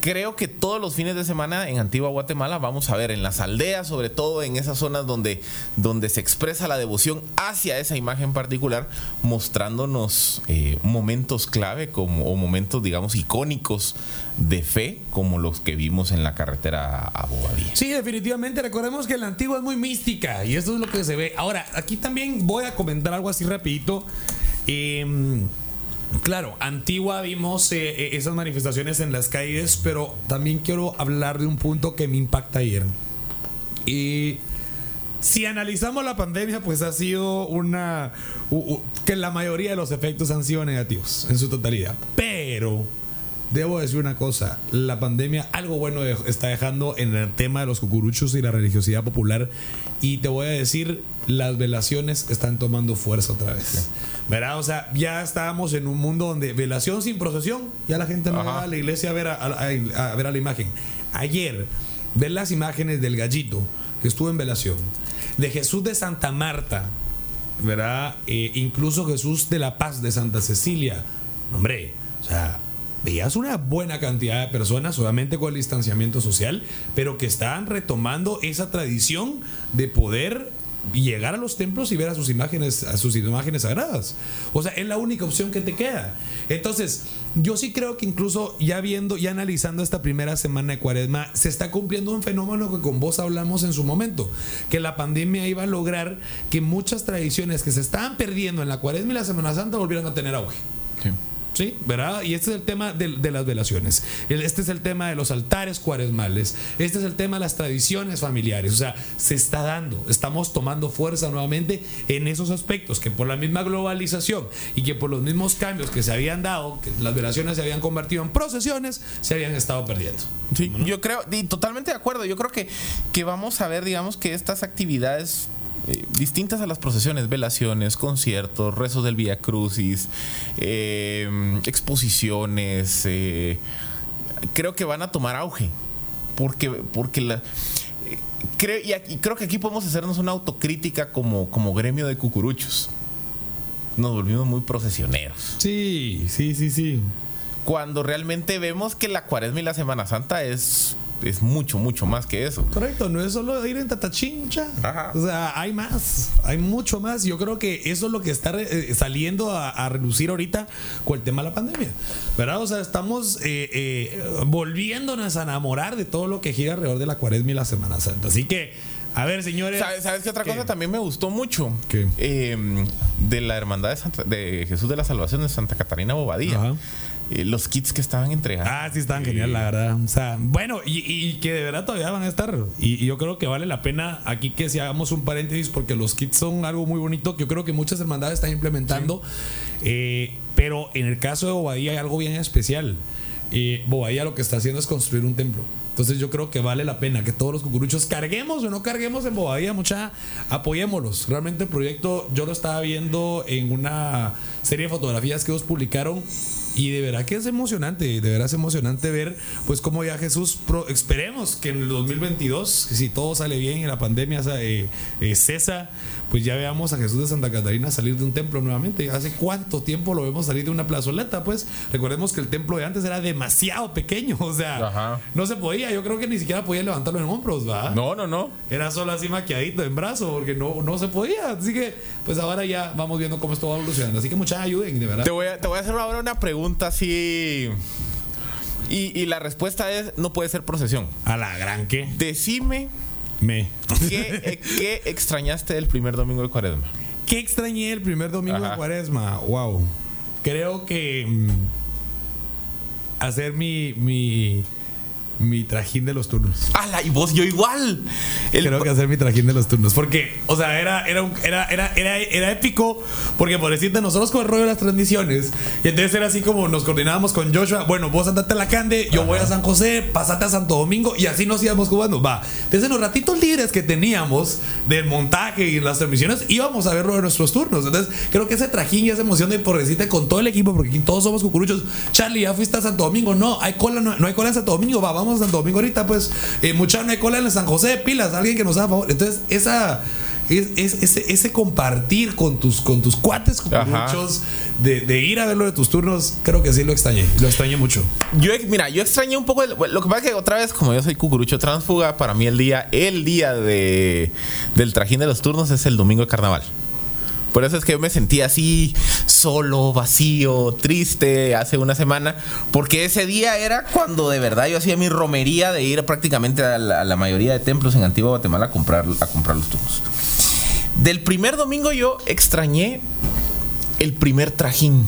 creo que todos los fines de semana en Antigua Guatemala vamos a ver en las aldeas, sobre todo en esas zonas donde, donde se expresa la devoción hacia esa imagen particular, mostrándonos eh, momentos clave como, o momentos, digamos, icónicos de fe, como los que vimos en la carretera a Bobadilla. Sí, definitivamente. Recordemos que la antigua es muy mística y esto es lo que se ve. Ahora, aquí también voy a comentar algo así rapidito. Em, claro, antigua vimos eh, eh, esas manifestaciones en las calles, pero también quiero hablar de un punto que me impacta ayer. Y si analizamos la pandemia, pues ha sido una... que la mayoría de los efectos han sido negativos en su totalidad. Pero... Debo decir una cosa, la pandemia algo bueno está dejando en el tema de los cucuruchos y la religiosidad popular y te voy a decir, las velaciones están tomando fuerza otra vez. ¿Verdad? O sea, ya estábamos en un mundo donde velación sin procesión, ya la gente no va a la iglesia a ver a, a- a ver a la imagen. Ayer, ver las imágenes del gallito que estuvo en velación, de Jesús de Santa Marta, ¿verdad? Eh, incluso Jesús de la Paz de Santa Cecilia. Hombre, o sea, veías una buena cantidad de personas, obviamente con el distanciamiento social, pero que estaban retomando esa tradición de poder llegar a los templos y ver a sus imágenes, a sus imágenes sagradas. O sea, es la única opción que te queda. Entonces, yo sí creo que incluso ya viendo, y analizando esta primera semana de cuaresma, se está cumpliendo un fenómeno que con vos hablamos en su momento, que la pandemia iba a lograr que muchas tradiciones que se estaban perdiendo en la cuaresma y la Semana Santa volvieran a tener auge. Sí. ¿verdad? Y este es el tema de, de, las velaciones. Este es el tema de los altares cuaresmales. Este es el tema de las tradiciones familiares. O sea, se está dando. Estamos tomando fuerza nuevamente en esos aspectos que por la misma globalización y que por los mismos cambios que se habían dado, que las velaciones se habían convertido en procesiones, se habían estado perdiendo. Sí, yo creo, y totalmente de acuerdo. Yo creo que, que vamos a ver, digamos, que estas actividades eh, distintas a las procesiones, velaciones, conciertos, rezos del Vía Crucis, eh, exposiciones, eh, creo que van a tomar auge. Porque, porque la, creo, y, aquí, creo que aquí podemos hacernos una autocrítica como, como gremio de cucuruchos. Nos volvimos muy procesioneros. Sí, sí, sí, sí. Cuando realmente vemos que la cuaresma y la Semana Santa es es mucho, mucho más que eso. Correcto, no es solo ir en tatachincha. O sea, hay más, hay mucho más. Yo creo que eso es lo que está eh, saliendo a, a, relucir ahorita con el tema de la pandemia. ¿Verdad? O sea, estamos eh, eh, volviéndonos a enamorar de todo lo que gira alrededor de la cuaresma y la Semana Santa. Así que. A ver, señores. ¿Sabes, ¿sabes qué otra ¿qué? cosa también me gustó mucho? ¿Qué? Eh, de la Hermandad de, Santa, de, Jesús de la Salvación de Santa Catarina Bobadilla. Ajá. Eh, los kits que estaban entregando. Ah, sí, estaban genial, la verdad. O sea, bueno, y, y, que de verdad todavía van a estar. Y, y, yo creo que vale la pena aquí que si hagamos un paréntesis, porque los kits son algo muy bonito que yo creo que muchas hermandades están implementando. Sí. Eh, pero en el caso de Bobadilla hay algo bien especial. Eh, Bobadilla lo que está haciendo es construir un templo. Entonces yo creo que vale la pena que todos los cucuruchos carguemos o no carguemos en Bobadilla, mucha, apoyémoslos. Realmente el proyecto yo lo estaba viendo en una serie de fotografías que ellos publicaron y de verdad que es emocionante, de verdad es emocionante ver pues cómo ya Jesús, pro, esperemos que en el 2022, si todo sale bien y la pandemia eh, eh, cesa, pues ya veamos a Jesús de Santa Catarina salir de un templo nuevamente. ¿Hace cuánto tiempo lo vemos salir de una plazoleta? Pues recordemos que el templo de antes era demasiado pequeño, o sea, Ajá. no se podía, yo creo que ni siquiera podía levantarlo en hombros, ¿va? No, no, no. Era solo así maquiadito en brazo, porque no, no se podía. Así que, pues ahora ya vamos viendo cómo esto va evolucionando. Así que muchas ayuden, de verdad. Te voy a, te voy a hacer ahora una pregunta así. Y, y, la respuesta es: no puede ser procesión. A la gran que. Decime. Me. ¿qué, ¿Qué extrañaste del primer domingo de Cuaresma? ¿Qué extrañé el primer domingo Ajá. de Cuaresma? Wow. Creo que. Mmm, hacer mi. mi mi trajín de los turnos. ¡Hala! Y vos, yo igual. El... Creo que hacer mi trajín de los turnos. Porque, o sea, era, era, era, era, era, era épico. Porque, por decirte, nosotros con el rollo de las transmisiones. Y entonces era así como nos coordinábamos con Joshua. Bueno, vos andate a la Cande, yo Ajá. voy a San José, pasate a Santo Domingo. Y así nos íbamos jugando. Va. Entonces, en los ratitos libres que teníamos del montaje y las transmisiones, íbamos a ver de nuestros turnos. Entonces, creo que ese trajín y esa emoción de por decirte con todo el equipo, porque aquí todos somos cucuruchos. Charlie, ya fuiste a Santo Domingo. No, hay cola, no, no hay cola en Santo Domingo. Va, vamos a Santo Domingo ahorita, pues, eh, mucha no hay cola en San José, pilas, alguien que nos haga favor. Entonces, esa. Es, es, ese, ese, compartir con tus, con tus cuates, con muchos, de, de, ir a ver lo de tus turnos, creo que sí lo extrañé. Lo extrañé mucho. Yo, mira, yo extrañé un poco. El, lo que pasa es que otra vez, como yo soy cucurucho transfuga, para mí el día, el día de, del trajín de los turnos es el domingo de carnaval. Por eso es que yo me sentía así solo, vacío, triste hace una semana, porque ese día era cuando de verdad yo hacía mi romería de ir prácticamente a la, a la mayoría de templos en Antigua Guatemala a comprar, a comprar los turnos. Del primer domingo yo extrañé el primer trajín,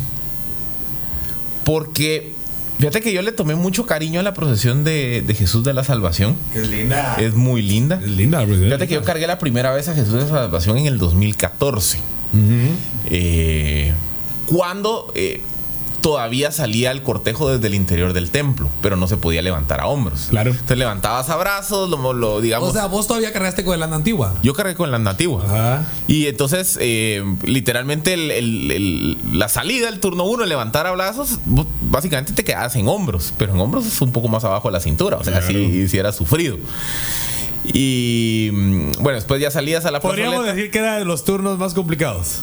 porque Fíjate que yo le tomé mucho cariño a la procesión de, de Jesús de la Salvación. Es linda. Es muy linda. Es linda, Fíjate que yo cargué la primera vez a Jesús de la Salvación en el 2014. Uh -huh. eh, cuando eh, todavía salía el cortejo desde el interior del templo, pero no se podía levantar a hombros. Claro. Entonces levantabas a brazos, lo, lo digamos. O sea, vos todavía cargaste con el anda antigua. Yo cargué con el anda antigua. Ajá. Y entonces, eh, literalmente, el, el, el, la salida, el turno uno, levantar a brazos, básicamente te quedas en hombros, pero en hombros es un poco más abajo de la cintura, o sea, claro. si, si era sufrido. Y bueno, después ya salías a la Podríamos plazoleta. decir que era de los turnos más complicados.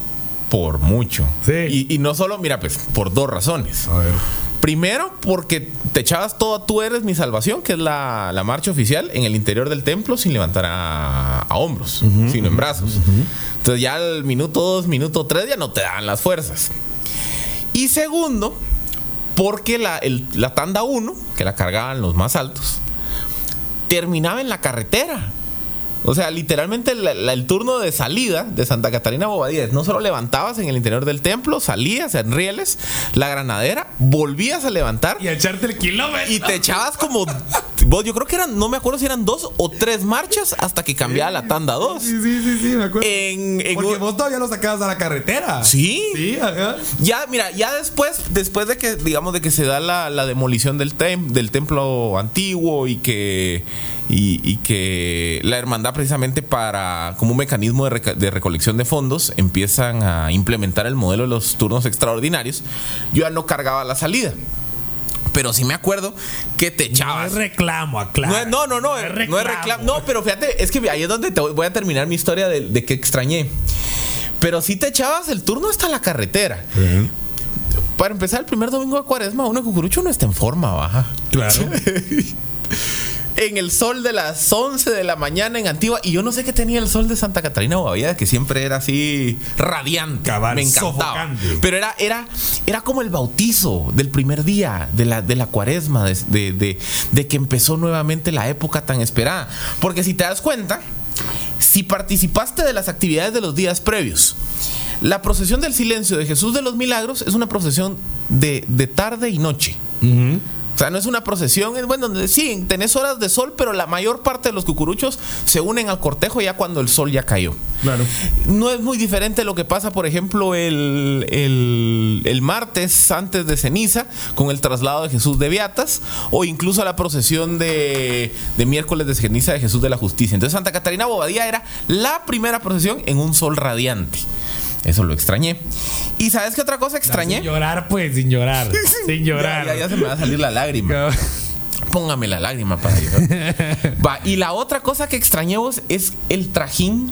Por mucho. Sí. Y, y, no solo, mira, pues, por dos razones. A ver. Primero, porque te echabas todo Tú eres mi salvación, que es la, la marcha oficial, en el interior del templo sin levantar a, a hombros, sino en brazos. Entonces ya al minuto 2, minuto 3 ya no te dan las fuerzas. Y segundo, porque la, el- la tanda 1, que la cargaban los más altos, terminaba en la carretera. O sea, literalmente la- la- el turno de salida de Santa Catarina Bobadilla, no solo levantabas en el interior del templo, salías en rieles, la granadera, volvías a levantar Y a echarte el kilómetro. y te echabas como. Vos, yo creo que eran, no me acuerdo si eran dos o tres marchas hasta que cambiaba la tanda 2. Sí, sí, sí, sí, me acuerdo. En, en Porque un- vos todavía lo sacabas a la carretera. Sí. Sí, ajá. Ya, mira, ya después, después de que, digamos, de que se da la, la demolición del, tem- del templo antiguo y que, y, y que la hermandad precisamente para, como un mecanismo de, recolección de fondos, empiezan a implementar el modelo de los turnos extraordinarios, yo ya no cargaba la salida. Pero sí me acuerdo que te No echabas. es reclamo, aclaro. No, no, no, no, no es reclamo. No, pero fíjate, es que ahí es donde te voy, voy a terminar mi historia de, de que extrañé. Pero sí te echabas el turno hasta la carretera. Para empezar, el primer domingo de cuaresma, uno de cucurucho no está en forma baja. Claro. En el sol de las 11 de la mañana en Antigua. Y yo no sé qué tenía el sol de Santa Catarina Bobadilla, que siempre era así radiante. Cabal, me encantaba. sofocante. Pero era, era, era como el bautizo del primer día de la, de la cuaresma, de, de- de- de que empezó nuevamente la época tan esperada. Porque si te das cuenta, si participaste de las actividades de los días previos, la procesión del silencio de Jesús de los Milagros es una procesión de, de tarde y noche. O sea, no es una procesión, es bueno, donde sí, tenés horas de sol, pero la mayor parte de los cucuruchos se unen al cortejo ya cuando el sol ya cayó. Claro. No es muy diferente lo que pasa, por ejemplo, el, el- el martes antes de ceniza con el traslado de Jesús de Beatas o incluso la procesión de, de miércoles de ceniza de Jesús de la Justicia. Entonces Santa Catarina Bobadilla era la primera procesión en un sol radiante. Eso lo extrañé. ¿Y sabes qué otra cosa extrañé? Sin llorar, pues, sin llorar. sin llorar. ya- ya se me va a salir la lágrima. Póngame la lágrima para. Va, y la otra cosa que extrañé vos es el trajín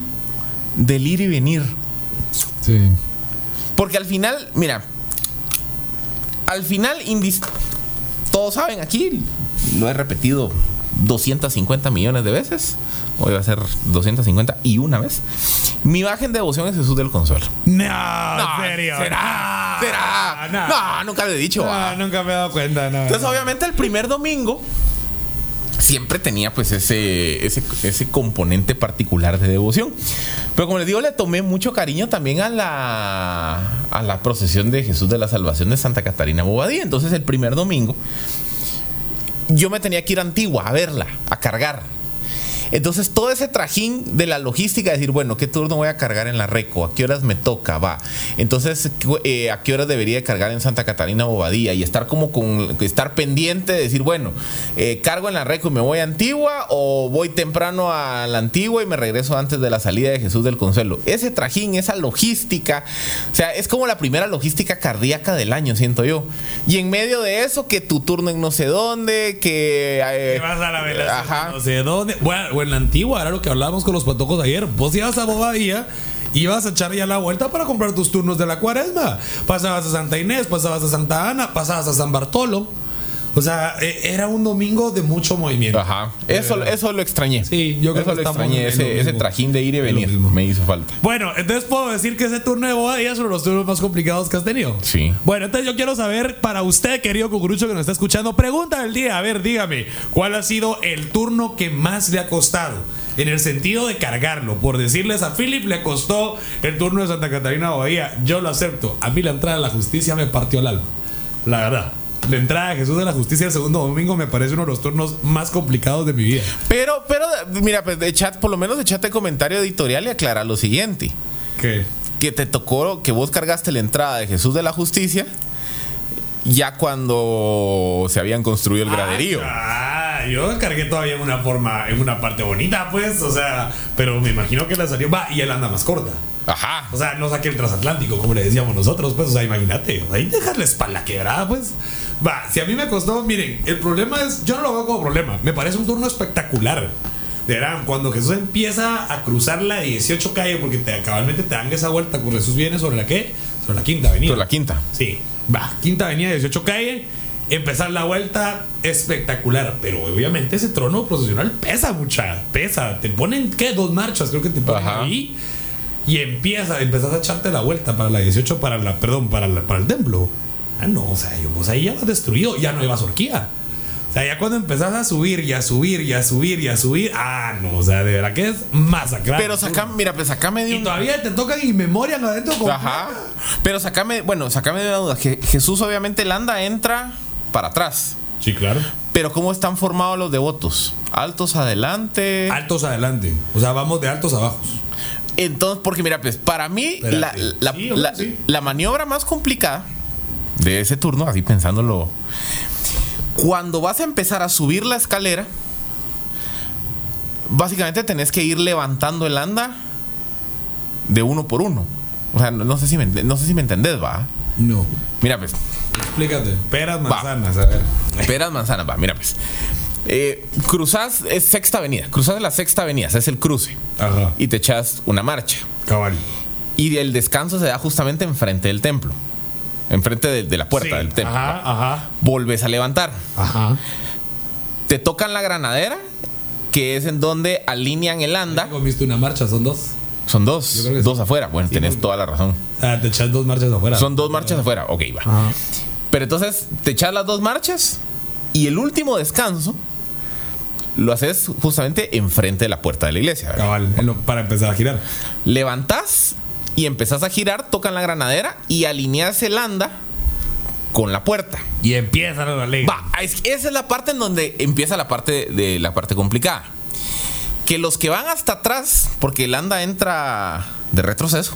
del ir y venir. Sí. Porque al final, mira, al final, todos saben aquí, lo he repetido 250 millones de veces. Hoy va a ser 250 y una vez. Mi imagen de devoción es Jesús del Consuelo. No, No, en serio. ¿Será? ¿Será? No, No, nunca lo he dicho. No, nunca me he dado cuenta. Entonces, obviamente, el primer domingo siempre tenía pues ese, ese, ese componente particular de devoción. Pero como les digo, le tomé mucho cariño también a la, a la procesión de Jesús de la Salvación de Santa Catarina Bobadilla. Entonces, el primer domingo, yo me tenía que ir a Antigua a verla, a cargar. Entonces, todo ese trajín de la logística, decir, bueno, ¿qué turno voy a cargar en la Reco? ¿A qué horas me toca? Va. Entonces, eh, ¿a qué horas debería de cargar en Santa Catarina Bobadilla? Y estar como con, estar pendiente de decir, bueno, eh, cargo en la Reco y me voy a Antigua o voy temprano a la Antigua y me regreso antes de la salida de Jesús del Consuelo. Ese trajín, esa logística, o sea, es como la primera logística cardíaca del año, siento yo. Y en medio de eso, que tu turno en no sé dónde, que... eh, vas a la vela. Ajá. No sé dónde. Bueno, en la antigua, era lo que hablábamos con los patojos ayer. Vos ibas a Bobadilla. Ibas a echar ya la vuelta para comprar tus turnos de la cuaresma. Pasabas a Santa Inés, pasabas a Santa Ana, pasabas a San Bartolo. O sea, e- era un domingo de mucho movimiento. Ajá. Eso, eso lo extrañé. Sí, yo creo eso que lo extrañé. lo Ese, ese trajín de ir y venir me hizo falta. Bueno, entonces puedo decir que ese turno de Bobadilla es uno de los turnos más complicados que has tenido. Sí. Bueno, entonces yo quiero saber, para usted, querido cucurucho que nos está escuchando, pregunta del día. A ver, dígame, ¿cuál ha sido el turno que más le ha costado? En el sentido de cargarlo. Por decirles a Philip, le costó el turno de Santa Catarina Bahía. Yo lo acepto. A mí la entrada a la justicia me partió el alma. La verdad. La entrada de Jesús de la Justicia el segundo domingo me parece uno de los turnos más complicados de mi vida. Pero, pero, mira, pues de chat, por lo menos echate comentario editorial y aclara lo siguiente. ¿Qué? Que te tocó, que vos cargaste la entrada de Jesús de la Justicia ya cuando se habían construido el graderío. Ah, yo cargué todavía en una forma, en una parte bonita, pues, o sea, pero me imagino que la salió. Va, y él anda más corta. Ajá. O sea, no saqué el transatlántico, como le decíamos nosotros, pues, o sea, imagínate, ahí dejar la espalda quebrada, pues. Va, si a mí me costó, miren, el problema es, yo no lo veo como problema, me parece un turno espectacular. Verán, cuando Jesús empieza a cruzar la 18 calle, porque te, cabalmente te dan esa vuelta, cuando Jesús viene sobre la qué? Sobre la quinta avenida. Pero la quinta. Sí, va, quinta avenida 18 calle. Empezar la vuelta espectacular, pero obviamente ese trono procesional pesa mucha, pesa. Te ponen, ¿qué? Dos marchas, creo que te ponen Ajá. ahí. Y empieza, empezás a echarte la vuelta para la 18, para la, perdón, para, la- para el templo. Ah, no, o sea, yo, pues ahí ya vas destruido, ya no hay orquía. O sea, ya cuando empezás a subir y a subir y a subir y a subir, ah, no, o sea, de verdad que es masacrante. Pero saca, mira, pues sacame de Y un. todavía te tocan y memorian adentro con Ajá. Pero sacame, bueno, sacame de una duda. Je- Jesús, obviamente, el anda entra para atrás. Sí, claro. Pero ¿cómo están formados los devotos? Altos adelante. Altos adelante. O sea, vamos de altos a bajos. Entonces, porque mira, pues para mí la, la- Sí, la- hombre, sí. la maniobra más complicada de ese turno, así pensándolo, cuando vas a empezar a subir la escalera, básicamente tenés que ir levantando el anda de uno por uno. O sea, no, no sé si me, no sé si me entendés, va. No. Mira, pues, Explícate. Peras, manzanas, a ver. peras, manzanas, va, mira, pues. Eh, cruzás, es sexta avenida, cruzás la sexta avenida, es el cruce, Ajá. y te echas una marcha. Cabal. Y el descanso se da justamente enfrente del templo. Enfrente de, de la puerta Sí, del templo. Ajá, ajá. Volves a levantar. Ajá. Te tocan la granadera, que es en donde alinean el anda. Comiste una marcha, son dos. Son dos. creo que Dos afuera. Bueno, tenés toda la razón. Ah, te echas dos marchas afuera. Son dos marchas afuera. Ok, va. Ajá. Pero entonces te echas las dos marchas y el último descanso lo haces justamente enfrente de la puerta de la iglesia. ¿verdad? Cabal, para empezar a girar. Levantás y empezás a girar, tocan la granadera y alineas el anda con la puerta. Y empieza la ley. Va, es- esa es la parte en donde empieza la parte de la parte complicada. Que los que van hasta atrás, porque el anda entra de retroceso,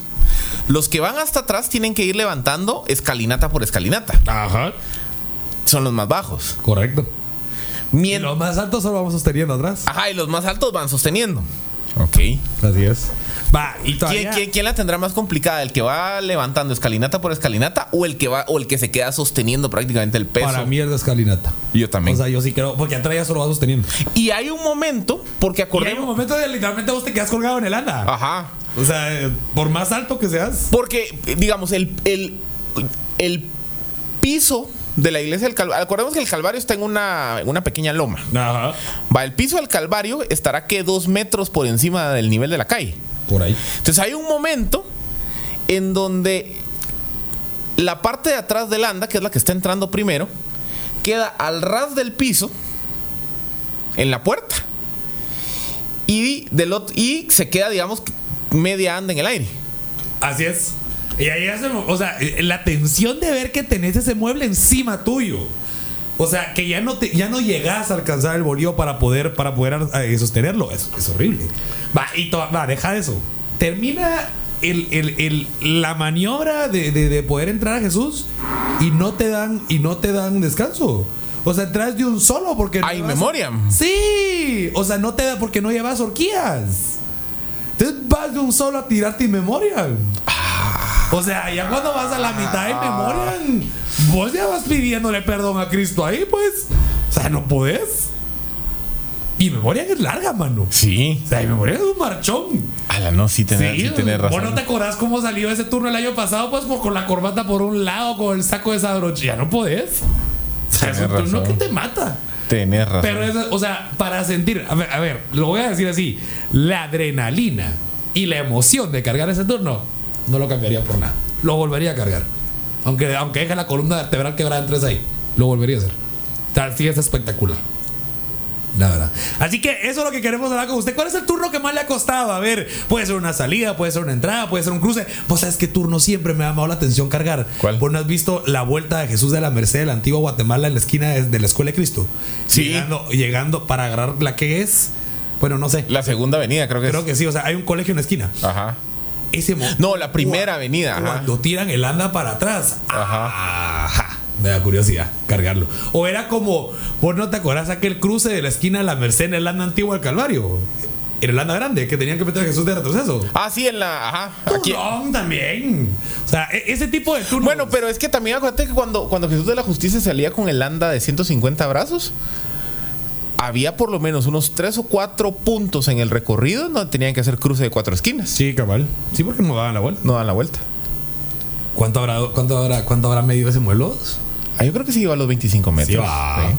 los que van hasta atrás tienen que ir levantando escalinata por escalinata. Ajá. Son los más bajos. Correcto. Y Mien- los más altos solo vamos sosteniendo atrás. Ajá, y los más altos van sosteniendo. Ok. Así es. Va, y todavía. ¿Quién, quién- quién la tendrá más complicada? ¿El que va levantando escalinata por escalinata o el que va o el que se queda sosteniendo prácticamente el peso? Para mí es de escalinata. Yo también. O sea, yo sí creo. Porque atrás ya solo va sosteniendo. y hay un momento, porque Y hay un acordemos. momento de literalmente vos te quedas colgado en el anda. Ajá. O sea, por más alto que seas. Porque, digamos, el, el, el piso de la iglesia del Calvario. Acordemos que el Calvario está en una, en una pequeña loma. Ajá. Va, el piso del Calvario estará que dos metros por encima del nivel de la calle. Por ahí. Entonces hay un momento en donde la parte de atrás del anda, que es la que está entrando primero, queda al ras del piso en la puerta. Y, del ot- y se queda, digamos, media anda en el aire. Así es. Y ahí hace, o sea, eh, la tensión de ver que tenés ese mueble encima tuyo. O sea, que ya no te, ya no llegas a alcanzar el bolillo para poder, para poder eh, sostenerlo. Es, es horrible. Va, y to- va, deja eso. Termina el, el- el- la maniobra de, de- de poder entrar a Jesús y no te dan, y no te dan descanso. O sea, entras de un solo porque Hay vas- memoria. Sí. O sea, no te da porque no llevas horquillas. Entonces vas de un solo a tirarte en memoria. O sea, ya cuando vas a la mitad de memoria, vos ya vas pidiéndole perdón a Cristo ahí, pues. O sea, no podés. Y memoria es larga, mano. Sí. O sea, y memoria es un marchón. Ala, no, sí tenés, sí tenés ¿Vos razón. no te acordás cómo salió ese turno el año pasado? Pues por- con la corbata por un lado, con el saco de esa brocha. Ya no podés. O sea, es un turno que te mata. Tenés razón. Pero eso, o sea, para sentir, a ver, a ver, lo voy a decir así, la adrenalina y la emoción de cargar ese turno, no lo cambiaría por nada. Lo volvería a cargar. Aunque, aunque deje la columna vertebral quebrada en tres ahí, lo volvería a hacer. O sea, sí es espectacular. La verdad. Así que eso es lo que queremos hablar con usted. ¿Cuál es el turno que más le ha costado? A ver, puede ser una salida, puede ser una entrada, puede ser un cruce. Pues sabes qué turno siempre me ha llamado la atención cargar. ¿Cuál? ¿Vos no has visto la vuelta de Jesús de la Merced de la antigua Guatemala en la esquina de, de la Escuela de Cristo? Sí. Llegando, llegando para agarrar la que es. Bueno, no sé. La segunda avenida, creo que Creo es. que sí. O sea, hay un colegio en la esquina. Ajá. Ese mo- No, la primera avenida, ajá. Cuando tiran el anda para atrás. Ajá. Ajá. Me da curiosidad cargarlo. O era como, vos no te acordás aquel cruce de la esquina de la Merced en el anda antiguo del Calvario. En el anda grande, que tenían que meter a Jesús de retroceso. Ah, sí, en la. Ajá. Aquí. También. O sea, e- ese tipo de turnos. Bueno, pero es que también acuérdate que cuando, cuando Jesús de la Justicia salía con el anda de 150 brazos, había por lo menos unos tres o cuatro puntos en el recorrido donde tenían que hacer cruce de cuatro esquinas. Sí, cabal. Sí, porque no daban la vuelta. No dan la vuelta. ¿Cuánto habrá, cuánto habrá, cuánto habrá medido ese mueble? Ah, yo creo que sí iba a los 25 metros. Sí va.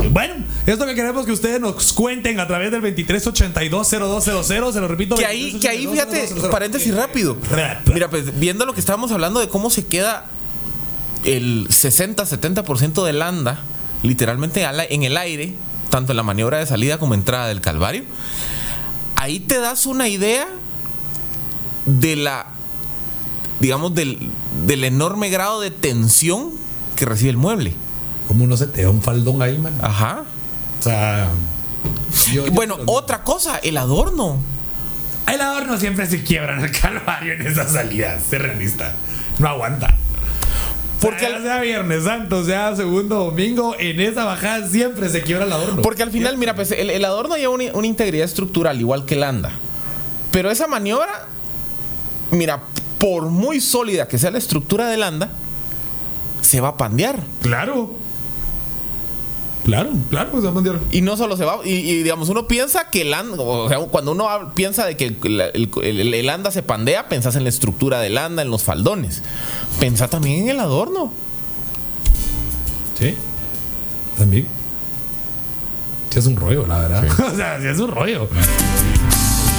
Sí. Bueno, esto que queremos que ustedes nos cuenten a través del 23820200, se lo repito. Que ahí, que ahí, fíjate, 23820200. paréntesis rápido. Rápido. Mira, pues viendo lo que estábamos hablando de cómo se queda el 60-70% del anda literalmente en el aire, tanto en la maniobra de salida como entrada del Calvario, ahí te das una idea de la, digamos, del, del enorme grado de tensión que recibe el mueble. ¿Cómo no se te da un faldón ahí, man? Ajá. O sea. yo- Y yo- bueno, otra cosa, el adorno. El adorno siempre se quiebra en el calvario en esa salida. Se realista. No aguanta. Porque Porque al- sea Viernes Santo, sea segundo domingo, en esa bajada siempre se quiebra el adorno. Porque al final, mira, pues el, el adorno lleva una, una integridad estructural, igual que el anda. Pero esa maniobra, mira, por muy sólida que sea la estructura del anda, se va a pandear. Claro. Claro, claro, se va a mandar. Y no solo se va, y, y, digamos, uno piensa que el anda, o sea, cuando uno piensa de que el, el- el- el anda se pandea, pensás en la estructura del anda, en los faldones. Pensá también en el adorno. Sí. También. Sí, es un rollo, la verdad. o sea, sí es un rollo.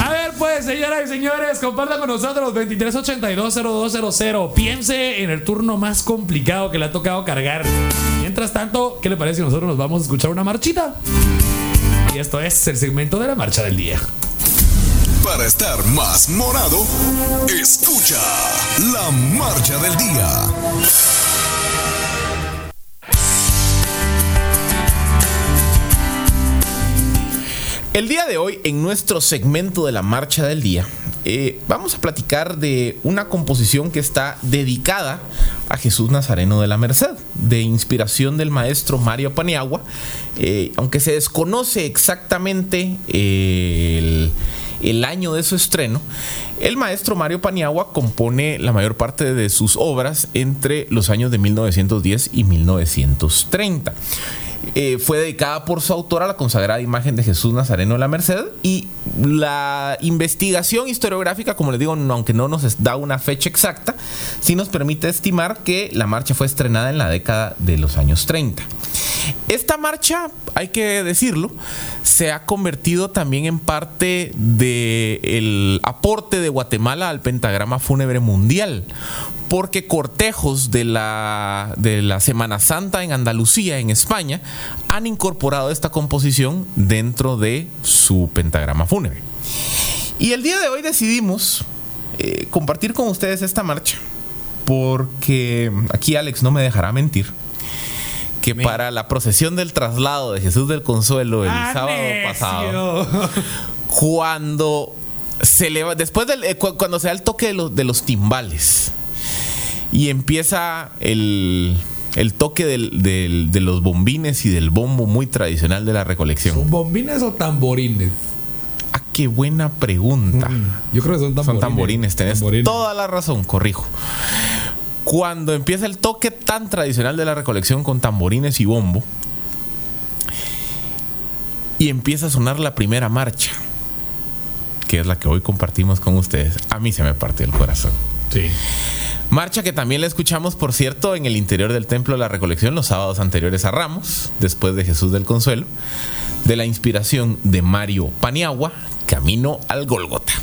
A ver, pues, señoras y señores, compartan con nosotros 23820200. Piense en el turno más complicado que le ha tocado cargar. Mientras tanto, ¿qué le parece si nosotros nos vamos a escuchar una marchita? Y esto es el segmento de la marcha del día. Para estar más morado, escucha la marcha del día. El día de hoy, en nuestro segmento de la marcha del día, eh, vamos a platicar de una composición que está dedicada a Jesús Nazareno de la Merced, de inspiración del maestro Mario Paniagua, eh, aunque se desconoce exactamente eh, el, el año de su estreno. El maestro Mario Paniagua compone la mayor parte de sus obras entre los años de 1910 y 1930 eh, fue dedicada por su autor a la consagrada imagen de Jesús Nazareno de la Merced y la investigación historiográfica, como les digo, aunque no nos da una fecha exacta, sí nos permite estimar que la marcha fue estrenada en la década de los años 30. Esta marcha, hay que decirlo, se ha convertido también en parte del aporte de Guatemala al pentagrama fúnebre mundial, porque cortejos de la, de la Semana Santa en Andalucía, en España, han incorporado esta composición dentro de su pentagrama fúnebre. Y el día de hoy decidimos eh, compartir con ustedes esta marcha, porque aquí Alex no me dejará mentir que para la procesión del traslado de Jesús del Consuelo el ¡Ah, sábado pasado, cuando se le va- después del eh, cu- cuando se da el toque de los, de los timbales y empieza el, el toque del- del- de los bombines y del bombo muy tradicional de la recolección. ¿Son bombines o tamborines? Ah, qué buena pregunta. Yo creo que son tamborines. Son tamborines, tenés Tamborines. toda la razón, corrijo. Cuando empieza el toque tan tradicional de la recolección con tamborines y bombo, y empieza a sonar la primera marcha, que es la que hoy compartimos con ustedes, a mí se me partió el corazón. Sí. Marcha que también la escuchamos, por cierto, en el interior del Templo de la Recolección los sábados anteriores a Ramos, después de Jesús del Consuelo, de la inspiración de Mario Paniagua, Camino al Golgota.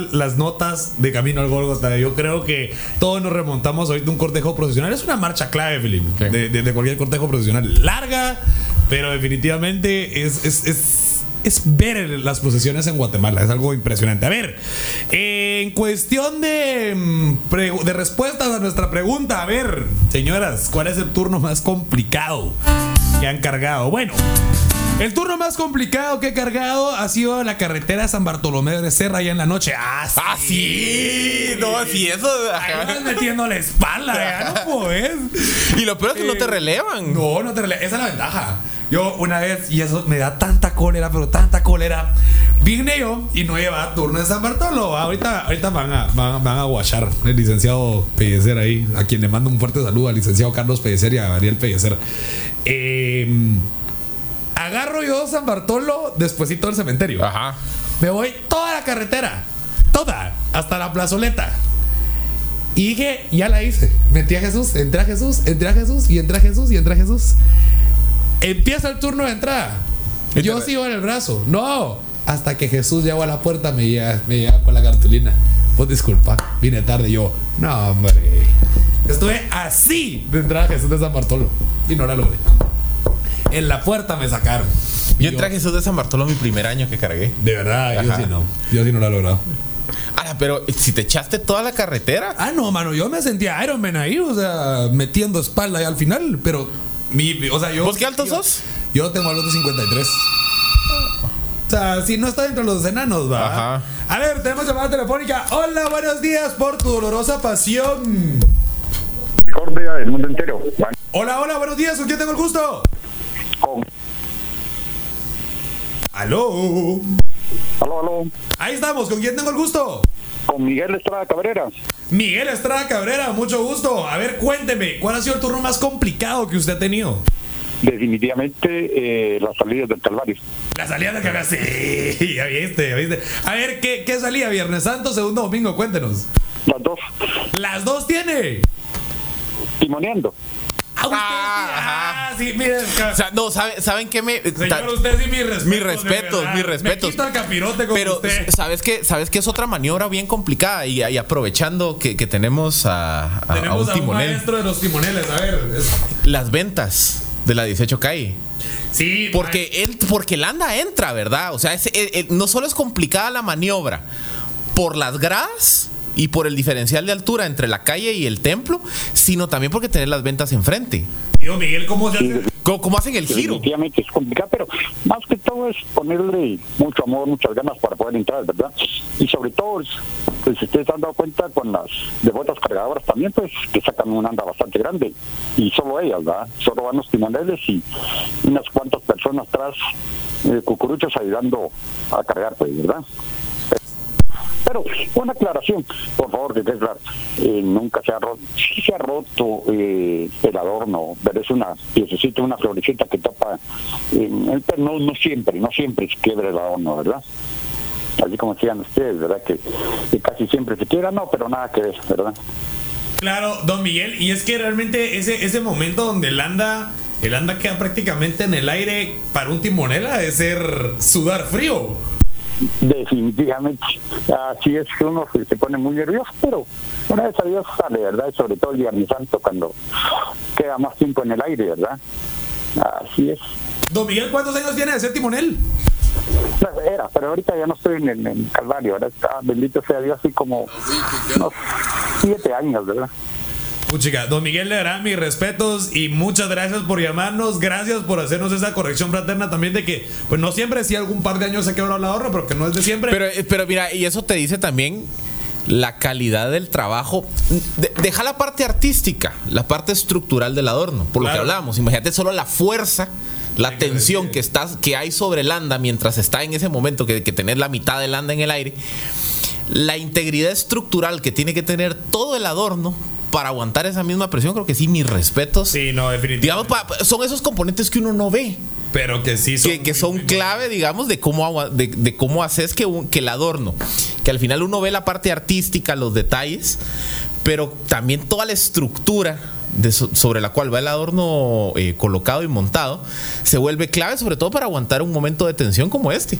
Las notas de Camino al Gólgota. Yo creo que todos nos remontamos ahorita a un cortejo profesional. Es una marcha clave, Felipe, Sí. de, de- de cualquier cortejo profesional. Larga, pero definitivamente es, es, es, es ver las procesiones en Guatemala. Es algo impresionante. A ver, en cuestión de, mm, de respuestas a nuestra pregunta, a ver, señoras, ¿cuál es el turno más complicado que han cargado? Bueno. El turno más complicado que he cargado ha sido la carretera San Bartolomé de Serra ya en la noche. Ah, sí. Ah, sí. No, sí, eso. Ahí vas metiendo la espalda, ya no podés. Y lo peor es que no te relevan. No, no te rele- Esa es la ventaja. Yo una vez, y eso me da tanta cólera, pero tanta cólera. Vine yo y no llevaba turno en San Bartolo. Ahorita, ahorita van a, van, van a guachar el licenciado Pellecer ahí, a quien le mando un fuerte saludo al licenciado Carlos Pellecer y a Ariel Pellecer. Eh, agarro yo San Bartolo despuesito del cementerio. Ajá. Me voy toda la carretera. Toda. Hasta la plazoleta. Y dije, ya la hice. Metí a Jesús, entré a Jesús, entré a Jesús y entré a Jesús y entré a Jesús. Empieza el turno de entrada. Y Yo sigo en el brazo. No. Hasta que Jesús llegó a la puerta me llega, me llega con la cartulina. Pues disculpa, vine tarde yo. No, hombre. Estuve así de entrar a Jesús de San Bartolo. Y no la logré. En la puerta me sacaron. Yo entré a Jesús de San Bartolo mi primer año que cargué. De verdad, yo sí no. Yo sí no lo he logrado. Ahora, pero si te echaste toda la carretera. Ah, no, mano, yo me sentía Iron Man ahí, o sea, metiendo espalda ahí al final, pero mi, o sea, yo ¿Vos qué alto yo- sos? Yo tengo algo de 53. O sea, si no está dentro de los enanos, va. Ajá. A ver, tenemos llamada telefónica. Hola, buenos días por tu dolorosa pasión. Discordia del mundo entero. Hola, hola, buenos días. ¿Con quién tengo el gusto? Con. Aló. Aló, aló. Ahí estamos. ¿Con quién tengo el gusto? Con Miguel Estrada Cabrera. Miguel Estrada Cabrera, mucho gusto. A ver, cuénteme, ¿cuál ha sido el turno más complicado que usted ha tenido? Definitivamente eh, las salidas del Calvario. La salida de cagar, sí, ya viste, ya viste. A ver, ¿qué, qué salía? ¿Viernes Santo, segundo domingo? Cuéntenos. Las dos. Las dos tiene. Timoneando. Ah, usted. Ah, Ah, sí, mire. O sea, no, ¿sabe- ¿saben qué me.? Señor, usted sí, mis respetos. Mis respetos, mis respetos. Me quito el capirote con Pero, usted. ¿sabes qué? ¿Sabes qué es otra maniobra bien complicada? Y, y aprovechando que, que tenemos a, a- a Tenemos un a un timonel. maestro de los timoneles, a ver. es- Las ventas de la 18 calle. Sí, Porque él, porque el anda entra, ¿verdad? O sea, es- eh, eh, no solo es complicada la maniobra por las gradas y por el diferencial de altura entre la calle y el templo, sino también porque tener las ventas enfrente. Tío Miguel, ¿cómo se hace? ¿Cómo, cómo hacen el giro? Definitivamente es complicado, pero más que todo es ponerle mucho amor, muchas ganas para poder entrar, ¿verdad? Y sobre todo, es, pues si ustedes han dado cuenta con las devotas cargadoras también, pues que sacan una anda bastante grande. Y solo ellas, ¿verdad? Solo van los timoneles y unas cuantas personas atrás, eh, cucuruchos ayudando a cargar, pues, ¿verdad? Pero una aclaración, por favor, que claro. Eh, nunca se ha roto, sí se ha roto eh, el adorno, pero es una piececita, una florecita que tapa. eh, pero no, no siempre, no siempre se quiebra el adorno, ¿verdad? Así como decían ustedes, ¿verdad? Que, casi siempre se quiebra, no, pero nada que ver, ¿verdad? Claro, don Miguel, y es que realmente ese, ese momento donde el anda, el anda queda prácticamente en el aire para un timonel ha de ser sudar frío. Definitivamente. Así es que uno se, pone muy nervioso, pero una vez a Dios sale, ¿verdad? Y sobre todo el Viernes Santo, cuando queda más tiempo en el aire, ¿verdad? Así es. Don Miguel, ¿cuántos años tiene de ser timonel? Era, pero ahorita ya no estoy en el en Calvario, ahora está, bendito sea Dios, así como unos siete años, ¿verdad? Puchica, don Miguel le dará mis respetos y muchas gracias por llamarnos, gracias por hacernos esa corrección fraterna también de que, pues no siempre, sí algún par de años se quebró el ahorro, pero que no es de siempre. Pero, eh, pero mira, y eso te dice también la calidad del trabajo. De- deja la parte artística, la parte estructural del adorno, por lo que hablábamos. Imagínate solo la fuerza, la Hay tensión que, estás, que hay sobre el anda mientras está en ese momento, que, que tenés la mitad del anda en el aire. La integridad estructural que tiene que tener todo el adorno para aguantar esa misma presión, creo que sí, mis respetos. sí, no, definitivamente. Digamos, pa- son esos componentes que uno no ve pero que sí son. que, que son clave, digamos, de cómo, de, de cómo haces que, un- que el adorno, que al final uno ve la parte artística, los detalles, pero también toda la estructura sobre la cual va el adorno eh, colocado y montado, se vuelve clave sobre todo para aguantar un momento de tensión como este.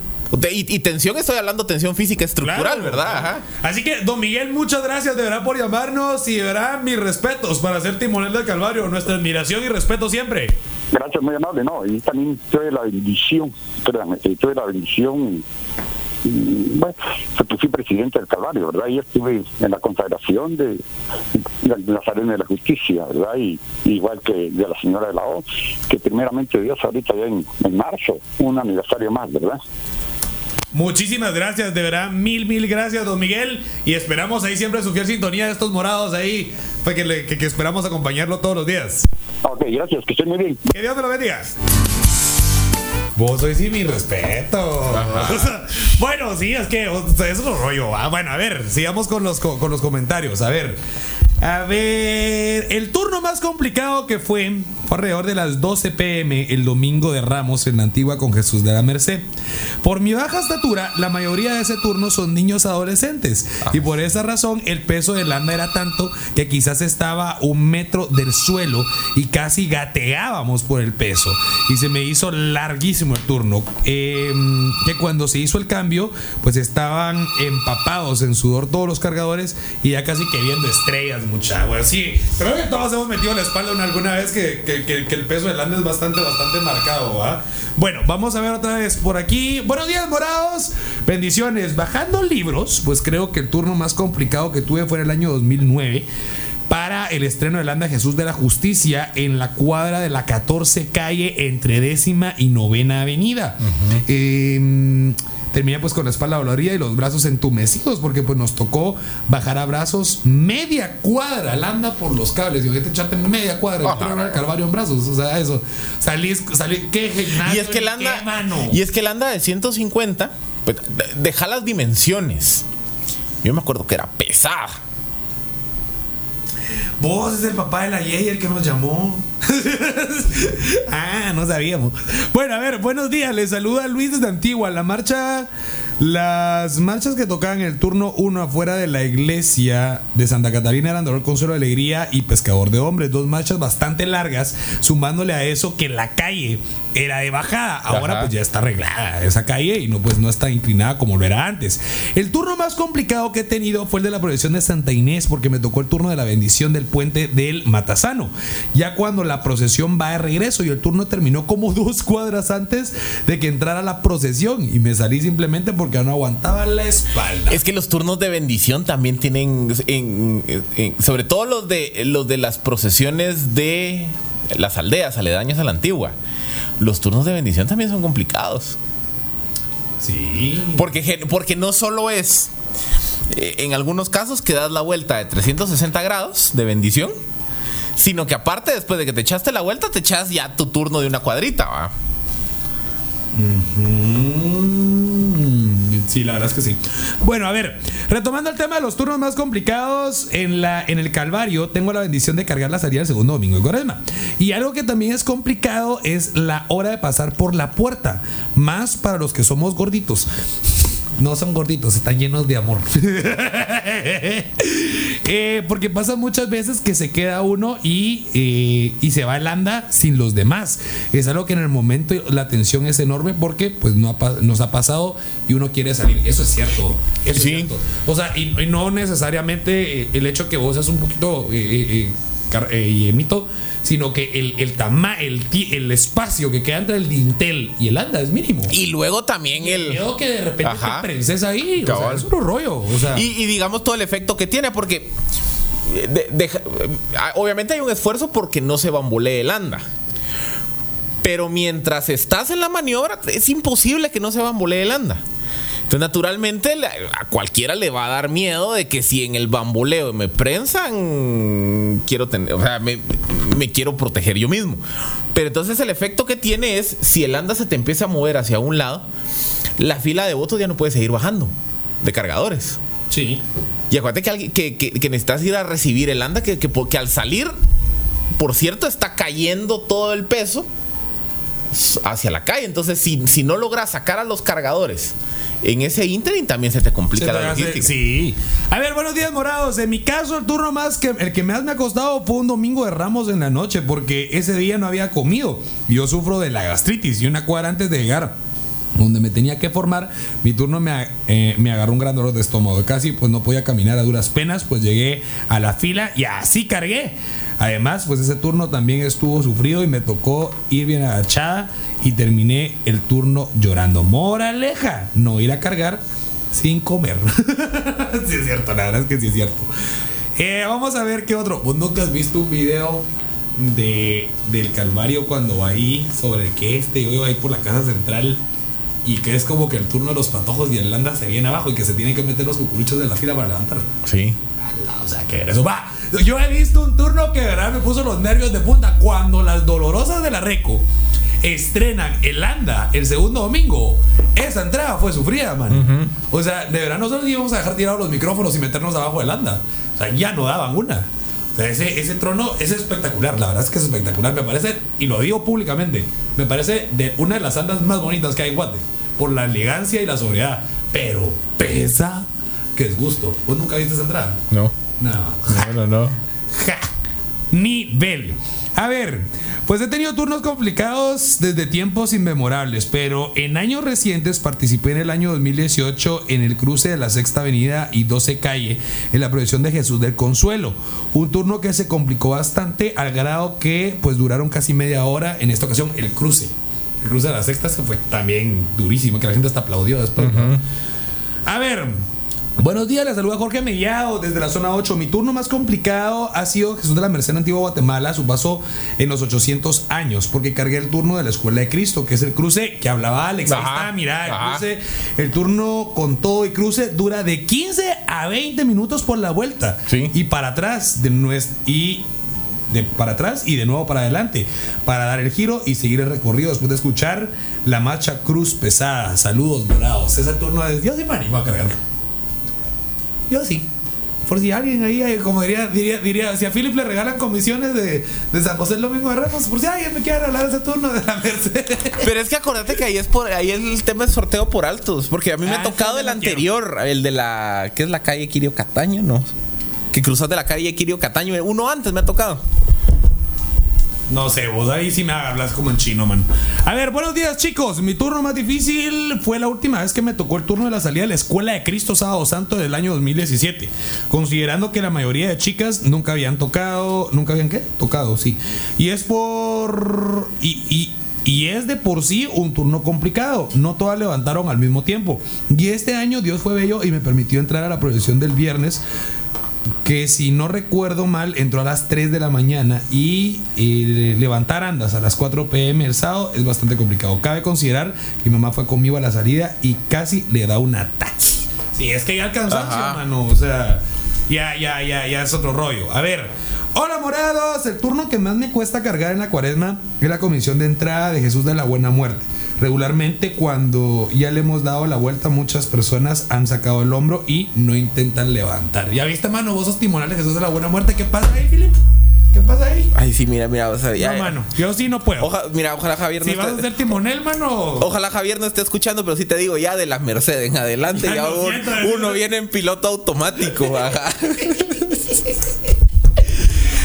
y, tensión, estoy hablando tensión física estructural, ¿verdad? Así que, don Miguel, muchas gracias de verdad por llamarnos y de verdad mis respetos para ser timonel del Calvario. Nuestra admiración y respeto siempre. Gracias, muy amable. No, y también tuve la bendición, créanme, tuve la bendición bueno, fui presidente del Calvario, ¿verdad? Y estuve en la consagración de, Nazareno de la Justicia, ¿verdad? Y igual que de la señora de la O, que primeramente Dios ahorita ya en, en marzo, un aniversario más, ¿verdad? Muchísimas gracias, de verdad, mil, mil gracias, don Miguel. Y esperamos ahí siempre su fiel sintonía de estos morados ahí, pues que, que, esperamos acompañarlo todos los días. Ok, gracias, que estén muy bien. Que Dios te lo bendiga. Vos sois sí mi respeto. bueno, sí, es que eso es un rollo. Bueno, a ver, sigamos con los, con los comentarios. A ver. A ver, el turno más complicado que fue fue alrededor de las 12 pm el domingo de Ramos en la antigua con Jesús de la Merced. Por mi baja estatura, la mayoría de ese turno son niños adolescentes y por esa razón el peso de Landa era tanto que quizás estaba un metro del suelo y casi gateábamos por el peso y se me hizo larguísimo el turno. Em, que cuando se hizo el cambio, pues estaban empapados en sudor todos los cargadores y ya casi que viendo estrellas mucha, güey. Sí, creo que todos hemos metido la espalda una, alguna vez que, el peso del ande es bastante, bastante marcado, ¿va? Bueno, vamos a ver otra vez por aquí. Buenos días, morados. Bendiciones. Bajando libros, pues creo que el turno más complicado que tuve fue en el año 2009 para el estreno de Landa Jesús de la Justicia en la cuadra de la 14 calle entre décima y novena avenida. eh, terminé pues con la espalda dolorida y los brazos entumecidos porque pues nos tocó bajar a brazos media cuadra, anda por los cables, y te echarte media cuadra, el calvario en brazos, o sea, eso, salís, salís, qué y es que el anda, y es que el anda de 150, pues, deja las dimensiones. Yo me acuerdo que era pesada. Vos es el papá de la Yey el que nos llamó. ah, no sabíamos. Bueno, a ver, buenos días. Les saluda Luis desde Antigua. La marcha las marchas que tocaban el turno 1 afuera de la iglesia de Santa Catarina eran Dolor, Consuelo, Alegría y Pescador de Hombres. Dos marchas bastante largas, sumándole a eso que la calle era de bajada. Ahora pues ya está arreglada esa calle y no pues no está inclinada como lo era antes. El turno más complicado que he tenido fue el de la procesión de Santa Inés porque me tocó el turno de la bendición del puente del Matasano. Ya cuando la procesión va de regreso y el turno terminó como dos cuadras antes de que entrara la procesión y me salí simplemente porque no aguantaba la espalda. Es que los turnos de bendición también tienen sobre todo los de los de las procesiones de las aldeas aledañas a la antigua los turnos de bendición también son complicados. Sí. Porque, porque no solo es, eh, en algunos casos que das la vuelta de 360 grados de bendición, sino que aparte después de que te echaste la vuelta, te echas ya tu turno de una cuadrita, ¿va? Sí, la verdad es que sí. Bueno, a ver, retomando el tema de los turnos más complicados en, la, en el Calvario, tengo la bendición de cargar la salida el segundo domingo de Cuaresma. Y algo que también es complicado es la hora de pasar por la puerta, más para los que somos gorditos no son gorditos, están llenos de amor. Eh, porque pasa muchas veces que se queda uno y, eh, y se va el anda sin los demás. Es algo que en el momento la tensión es enorme porque pues no nos ha pasado y uno quiere salir. Eso es cierto. Eso es cierto. O sea, y, no necesariamente eh, el hecho que vos seas un poquito eh, llenito sino que el, el, el, el espacio que queda entre el dintel y el anda es mínimo. Y luego también el. Creo que de repente te prenses ahí. O sea, es un rollo. O sea. y, digamos todo el efecto que tiene, porque. Eh, obviamente hay un esfuerzo porque no se bambolee el anda. Pero mientras estás en la maniobra, es imposible que no se bambolee el anda. Entonces, naturalmente, a cualquiera le va a dar miedo de que si en el bamboleo me prensan, quiero tener, o sea, me, quiero proteger yo mismo. Pero entonces el efecto que tiene es, si el anda se te empieza a mover hacia un lado, la fila de votos ya no puede seguir bajando de cargadores. Sí. Y acuérdate que, que, necesitas ir a recibir el anda, que, que, al salir, por cierto, está cayendo todo el peso hacia la calle. Entonces, si, si no logras sacar a los cargadores, en ese interim también se te complica Se la hace- logística. Sí. A ver, buenos días, morados. En mi caso, el turno más que el que más me ha costado fue un domingo de Ramos en la noche, porque ese día no había comido. Yo sufro de la gastritis y una cuadra antes de llegar. Donde me tenía que formar, mi turno me, eh, me agarró un gran dolor de estómago. Casi pues no podía caminar a duras penas, pues llegué a la fila y así cargué. Además, pues ese turno también estuvo sufrido y me tocó ir bien agachada y terminé el turno llorando. Moraleja, no ir a cargar sin comer. sí es cierto, la verdad es que sí es cierto. Eh, vamos a ver qué otro. ¿Vos nunca has visto un video de, del Calvario cuando va ahí sobre que este yo iba ahí por la casa central y que es como que el turno de los patojos y el landa se viene abajo y que se tienen que meter los cucuruchos de la fila para levantar? Sí. Ala, O sea, que eso va. Yo he visto un turno que de verdad me puso los nervios de punta cuando las dolorosas de la Reco estrenan el Anda el segundo domingo. Esa entrada fue sufrida, man. O sea, de verdad nosotros íbamos a dejar tirados los micrófonos y meternos abajo del Anda. O sea, ya no daban una. O sea, ese, ese trono es espectacular, la verdad es que es espectacular. Me parece, y lo digo públicamente, me parece de una de las andas más bonitas que hay en Guate. Por la elegancia y la sobriedad. Pero pesa que es gusto. ¿Vos nunca viste esa entrada? No. No. No, no, no. Ja. Nivel. A ver, pues he tenido turnos complicados desde tiempos inmemorables, pero en años recientes participé en el año 2018 en el cruce de la Sexta Avenida y 12 Calle en la procesión de Jesús del Consuelo. Un turno que se complicó bastante al grado que pues duraron casi media hora en esta ocasión el cruce. El cruce de la Sexta se fue también durísimo, que la gente hasta aplaudió después. A ver, buenos días, les saluda Jorge Mellado desde la zona 8. Mi turno más complicado ha sido Jesús de la Merced en Antigua Guatemala, su paso en los 800 años, porque cargué el turno de la Escuela de Cristo, que es el cruce que hablaba Alex. Ahí está, mira, el ajá. cruce, el turno con todo y cruce dura de 15 a 20 minutos por la vuelta. Sí. Y para atrás de nues- y de para atrás y de nuevo para adelante para dar el giro y seguir el recorrido después de escuchar la marcha cruz pesada. Saludos dorados. Ese turno es. Yo sí me animo a cargarlo. Yo sí. Por si alguien ahí, eh, como diría, diría, diría, si a Philip le regalan comisiones de, de San José el domingo de Ramos, por si alguien me quiere regalar ese turno de la Merced. Pero es que acordate que ahí es por ahí es el tema de sorteo por altos, porque a mí me Ah, ha tocado sí, el quiero. anterior, el de la ¿qué es la calle Quirio Cataño, no? Que cruzas de la calle Quirio Cataño, uno antes me ha tocado. No sé, vos ahí sí me hablas como en chino, man. A ver, buenos días, chicos. Mi turno más difícil fue la última vez que me tocó el turno de la salida de la Escuela de Cristo Sábado Santo del año 2017. Considerando que la mayoría de chicas nunca habían tocado. ¿Nunca habían qué? Tocado, sí. Y es por. Y. y y es de por sí un turno complicado. No todas levantaron al mismo tiempo. Y este año Dios fue bello y me permitió entrar a la procesión del viernes que si no recuerdo mal entró a las 3 de la mañana y eh, levantar andas a las 4 pm el sábado es bastante complicado. Cabe considerar que mi mamá fue conmigo a la salida y casi le da un ataque. Sí, es que ya el cansancio, Ajá. mano. O sea, ya, ya, ya, ya es otro rollo. A ver. Hola morados, el turno que más me cuesta cargar en la cuaresma es la comisión de entrada de Jesús de la Buena Muerte. Regularmente cuando ya le hemos dado la vuelta muchas personas han sacado el hombro y no intentan levantar. ¿Ya viste mano? Vos sos timonal de Jesús de la Buena Muerte. ¿Qué pasa ahí, Philip? ¿Qué pasa ahí? Ay, sí, mira, mira, o sea, ya- no, mano. Yo sí no puedo. Oja- mira, ojalá Javier si no vas a esté, ser timonel, mano. Ojalá Javier no esté escuchando, pero sí te digo, ya de la Merced en adelante, Ya siento, uno viene en piloto automático. ajá.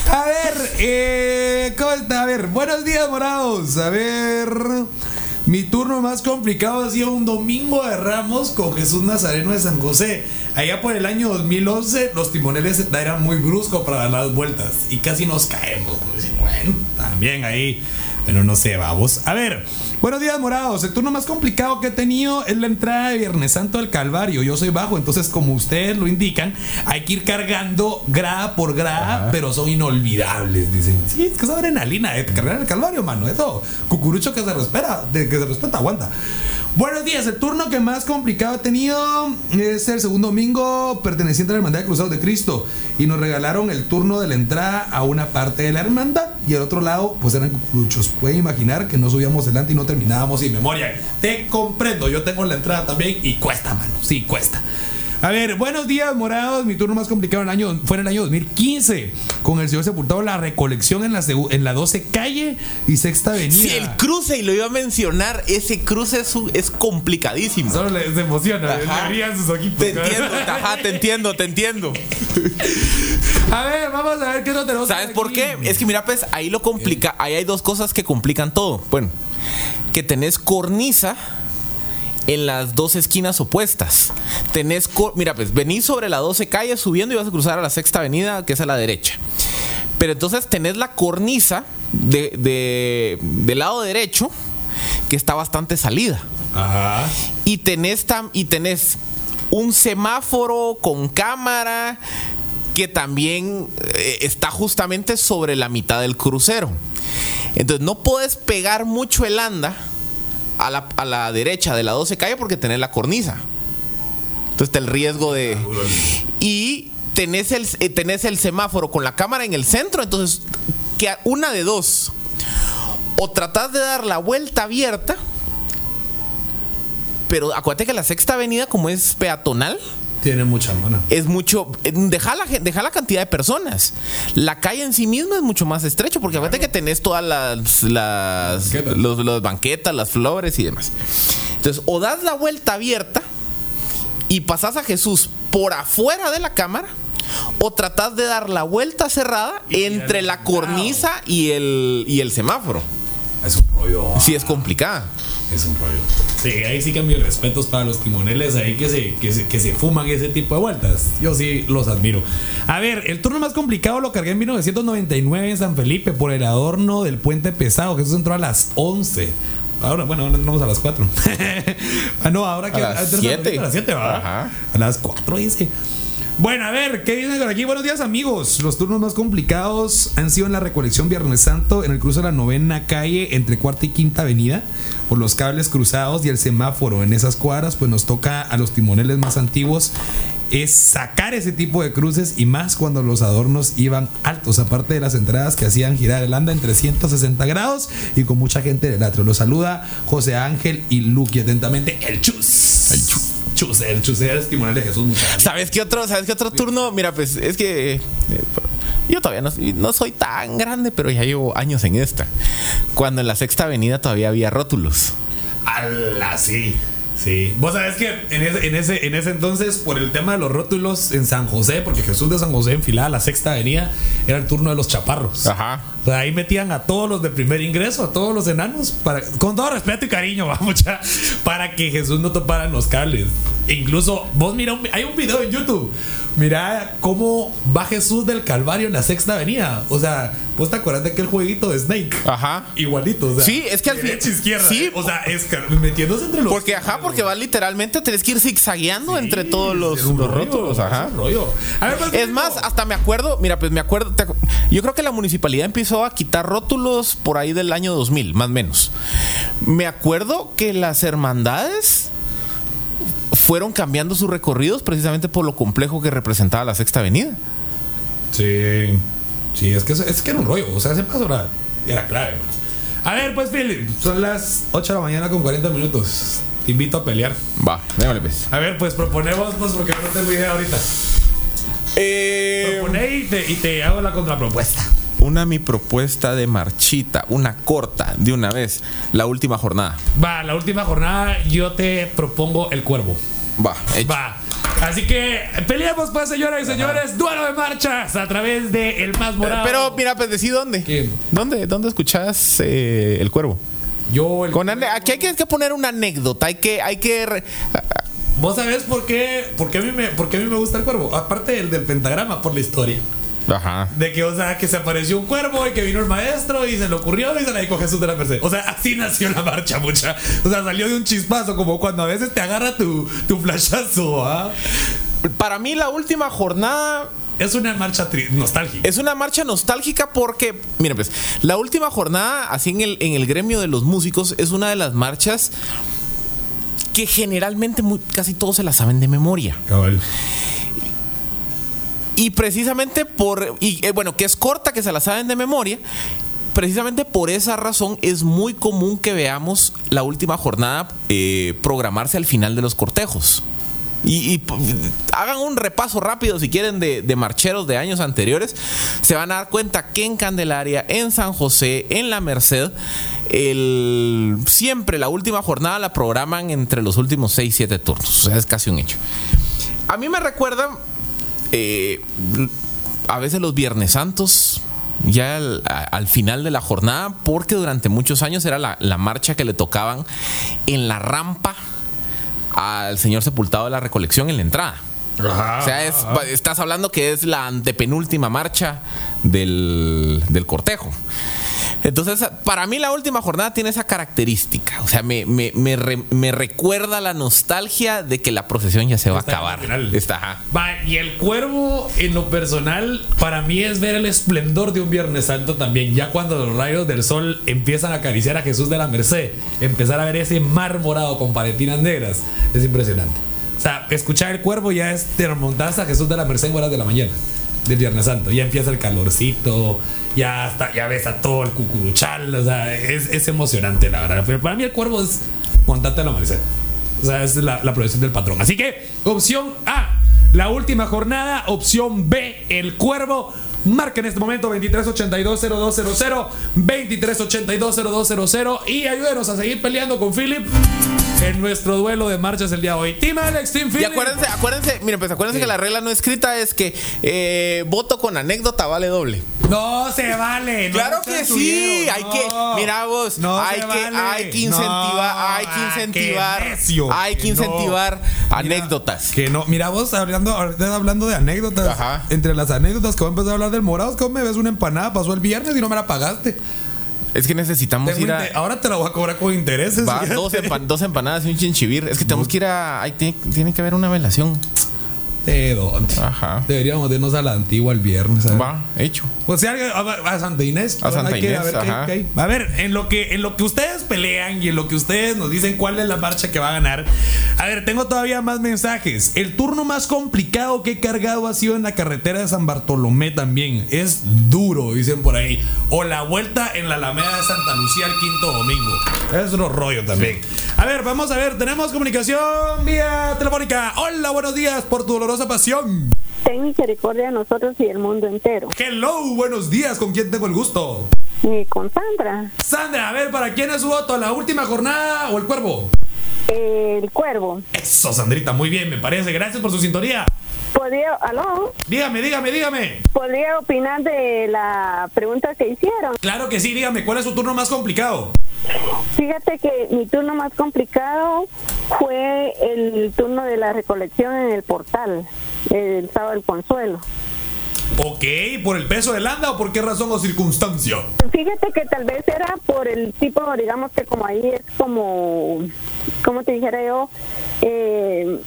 A ver, eh, ¿cómo está? A ver, buenos días, morados. A ver, mi turno más complicado ha sido un domingo de Ramos con Jesús Nazareno de San José. Allá por el año 2011, los timoneles eran muy bruscos para dar las vueltas y casi nos caemos. Bueno, también ahí, pero no sé, vamos. A ver, buenos días, morados. El turno más complicado que he tenido es la entrada de Viernes Santo del Calvario. Yo soy bajo, entonces, como ustedes lo indican, hay que ir cargando grada por grada, pero son inolvidables. Dicen, sí, es que es adrenalina de cargar el Calvario, mano. Eso, cucurucho que se respeta, de que se respeta, aguanta. Buenos días, el turno que más complicado he tenido es el segundo domingo perteneciente a la Hermandad de Cruzados de Cristo y nos regalaron el turno de la entrada a una parte de la hermandad y al otro lado pues eran cucuruchos. Pueden imaginar que no subíamos adelante y no terminábamos sin memoria. Te comprendo, yo tengo la entrada también y cuesta, mano, sí, cuesta. A ver, buenos días, morados. Mi turno más complicado en el año, fue en el año 2015. Con el señor Sepultado, la recolección en la, en la 12 calle y Sexta Avenida. Sí, el cruce, y lo iba a mencionar, ese cruce es, un- es complicadísimo. Solo les emociona, Ajá. le sus ojitos. Te entiendo, ajá, te entiendo, te entiendo. A ver, vamos a ver qué no tenemos. ¿Sabes por qué? Es que mira, pues ahí lo complica, ahí hay dos cosas que complican todo. Bueno, que tenés cornisa en las dos esquinas opuestas. Tenés, mira, pues venís sobre la 12 calle subiendo y vas a cruzar a la sexta avenida, que es a la derecha. Pero entonces tenés la cornisa de, de- del lado derecho, que está bastante salida. Ajá. Y tenés, tam- y tenés un semáforo con cámara que también eh, está justamente sobre la mitad del crucero. Entonces no puedes pegar mucho el anda a la, a la derecha de la 12 calle porque tenés la cornisa. Entonces está el riesgo de... Y tenés el, eh, tenés el semáforo con la cámara en el centro, entonces que una de dos. O tratás de dar la vuelta abierta pero acuérdate que la sexta avenida, como es peatonal, Tiene mucha mano. es mucho. eh, Deja la, deja la cantidad de personas. La calle en sí misma es mucho más estrecho, porque acuérdate que tenés todas las. las Banquetas. los, los banquetas, las flores y demás. Entonces, o das la vuelta abierta y pasás a Jesús por afuera de la cámara. O tratás de dar la vuelta cerrada entre la cornisa y el, y el semáforo. Es un rollo. Sí, es complicada. Es un rollo. Sí, ahí sí que mis respetos para los timoneles ahí que se, que, se, que se fuman ese tipo de vueltas. Yo sí los admiro. A ver, el turno más complicado lo cargué en 1999 en San Felipe por el adorno del puente pesado. Jesús entró a las 11. Ahora, bueno, ahora entramos a las 4. ah, no, ahora que A las antes siete. A las 7, va. Ajá. A las 4 dice. Bueno, a ver, ¿qué dicen por aquí? Buenos días, amigos. Los turnos más complicados han sido en la recolección Viernes Santo, en el cruce de la novena calle entre cuarta y quinta avenida, por los cables cruzados y el semáforo. En esas cuadras, pues nos toca a los timoneles más antiguos es sacar ese tipo de cruces y más cuando los adornos iban altos, aparte de las entradas que hacían girar el anda en 360 grados y con mucha gente del atrio. Los saluda José Ángel y Luqui. Atentamente, el chus. El chus. Chus, el chus es timonel de Jesús. ¿Sabes qué otro, ¿sabes qué otro turno? Mira, pues es que eh, yo todavía no, no soy tan grande, pero ya llevo años en esta. Cuando en la sexta avenida todavía había rótulos. Ala, sí. Sí. Vos sabés que en ese, en, ese, en ese entonces, por el tema de los rótulos en San José, porque Jesús de San José enfilada la sexta avenida, era el turno de los chaparros. Ajá. O sea, ahí metían a todos los de primer ingreso, a todos los enanos, para, con todo respeto y cariño, vamos ya, para que Jesús no toparan los cables. E incluso, vos mira, un- hay un video en YouTube. Mira cómo va Jesús del Calvario en la sexta avenida. O sea, vos te acuerdas de aquel jueguito de Snake. Ajá. Igualito, o sea. Sí, es que al fin- derecha, izquierda. sí. O sea, es metiéndose entre los. Porque, ajá, porque vas literalmente, tenés que ir zigzagueando entre todos los, Es rótulos. es Ajá. un rollo. A ver, pues, Es más, hasta me acuerdo, mira, pues me acuerdo, te yo creo que la municipalidad empezó a quitar rótulos por ahí del año 2000, más o menos. Me acuerdo que las hermandades fueron cambiando sus recorridos precisamente por lo complejo que representaba la Sexta Avenida. Sí. Sí, es que, es que era un rollo. O sea, ese paso era, era clave. A ver, pues, Philip, son las 8 de la mañana con 40 minutos. Te invito a pelear. Va, déjame pues. A ver, pues proponemos, pues, porque no tengo idea ahorita. Eh, Proponé y te, y te hago la contrapropuesta. Una mi propuesta de marchita, una corta, de una vez, la última jornada. Va, la última jornada yo te propongo el cuervo. Va, hecho. Va. Así que peleamos pues, señoras y señores, duelo de marchas a través de El Más Morado. Pero mira, pues decí dónde. ¿Dónde, dónde escuchás eh, el cuervo? yo el Con ane- aquí hay que, hay que poner una anécdota, hay que, hay que re- ¿Vos sabés por qué, por qué, a mí me, por qué a mí me gusta el cuervo? Aparte del, del pentagrama, por la historia. Ajá. De que, o sea, que se apareció un cuervo y que vino el maestro y se le ocurrió y se la dijo Jesús de la Merced. O sea, así nació la marcha, mucha. O sea, salió de un chispazo, como cuando a veces te agarra tu, tu flashazo, ¿ah? Para mí la última jornada Es una marcha nostálgica. es una marcha nostálgica porque, mira pues, la última jornada, así en el, en el gremio de los músicos, es una de las marchas que generalmente muy- casi todos se la saben de memoria. Cabal. Y precisamente por, y eh, bueno, que es corta, que se la saben de memoria, precisamente por esa razón es muy común que veamos la última jornada eh, programarse al final de los cortejos. Y, p- hagan un repaso rápido si quieren de, marcheros de años anteriores. Se van a dar cuenta que en Candelaria, en San José, en La Merced, el, siempre la última jornada la programan entre los últimos 6, 7 turnos. O sea, es casi un hecho. A mí me recuerdan eh, a veces los Viernes Santos, ya al, final de la jornada, porque durante muchos años era la, la marcha que le tocaban en la rampa al señor sepultado de la recolección en la entrada. O sea, es- estás hablando que es la antepenúltima marcha del, del cortejo. Entonces, para mí la última jornada tiene esa característica. O sea, me, me- me re- me recuerda la nostalgia de que la procesión ya se va a Está acabar. Está, ajá. Va, y el cuervo, en lo personal, para mí es ver el esplendor de un Viernes Santo también. Ya cuando los rayos del sol empiezan a acariciar a Jesús de la Merced, empezar a ver ese mar morado con paletinas negras, es impresionante. O sea, escuchar el cuervo ya es te remontas a Jesús de la Merced en horas de la mañana del Viernes Santo. Ya empieza el calorcito, ya hasta, ya ves a todo el cucuruchal, o sea, es, es emocionante, la verdad. Pero para mí el cuervo es montarte a la Merced. O sea, es la, la producción del patrón. Así que, opción A, la última jornada. Opción B, el cuervo. Marca en este momento 23820200, 23820200 y ayúdenos a seguir peleando con Philip en nuestro duelo de marchas el día de hoy. Team Alex, Team Y Philip. acuérdense, acuérdense, miren, pues acuérdense que la regla no escrita es que eh, voto con anécdota vale doble. No se vale. no Claro que sí, hay que, mira vos, No hay, que, vale. hay que incentivar, hay que ah, incentivar, necio, hay que incentivar Mira, anécdotas. Que no, mira vos hablando, hablando de anécdotas. Ajá. Entre las anécdotas que voy a empezar a hablar del morado, es que vos me ves una empanada, pasó el viernes y no me la pagaste. Es que necesitamos Tengo ir a ahora te la voy a cobrar con intereses. va, dos, empan- dos empanadas y un chinchivir. Es que tenemos que ir a, ahí tiene, tiene que haber una velación. ¿De dónde? Ajá. Deberíamos de irnos a la antigua el viernes. ¿sabes? Va, hecho. Pues si alguien- a, a Santa Inés. A Santa que- Inés, a ver, qué- ajá. qué hay. A ver, en lo que en lo que ustedes pelean y en lo que ustedes nos dicen cuál es la marcha que va a ganar. A ver, tengo todavía más mensajes. El turno más complicado que he cargado ha sido en la carretera de San Bartolomé también. Es duro, dicen por ahí. O la vuelta en la Alameda de Santa Lucía el quinto domingo. Es otro rollo también. A ver, vamos a ver, tenemos comunicación vía telefónica. Hola, buenos días por tu dolorosa pasión. Ten misericordia de nosotros y del mundo entero. Hello, buenos días, ¿con quién tengo el gusto? Y con Sandra, Sandra, a ver, ¿para quién es su voto? ¿La última jornada o el cuervo? El cuervo. Eso, Sandrita, muy bien, me parece. Gracias por su sintonía. ¿Podría, aló? Dígame, dígame, dígame. ¿Podría opinar de la pregunta que hicieron? Claro que sí, dígame, ¿cuál es su turno más complicado? Fíjate que mi turno más complicado fue el turno de la recolección en el portal, el sábado del consuelo. Ok, ¿por el peso del anda o por qué razón o circunstancia? Fíjate que tal vez era por el tipo, digamos que como ahí es como, ¿cómo te dijera yo? Eh,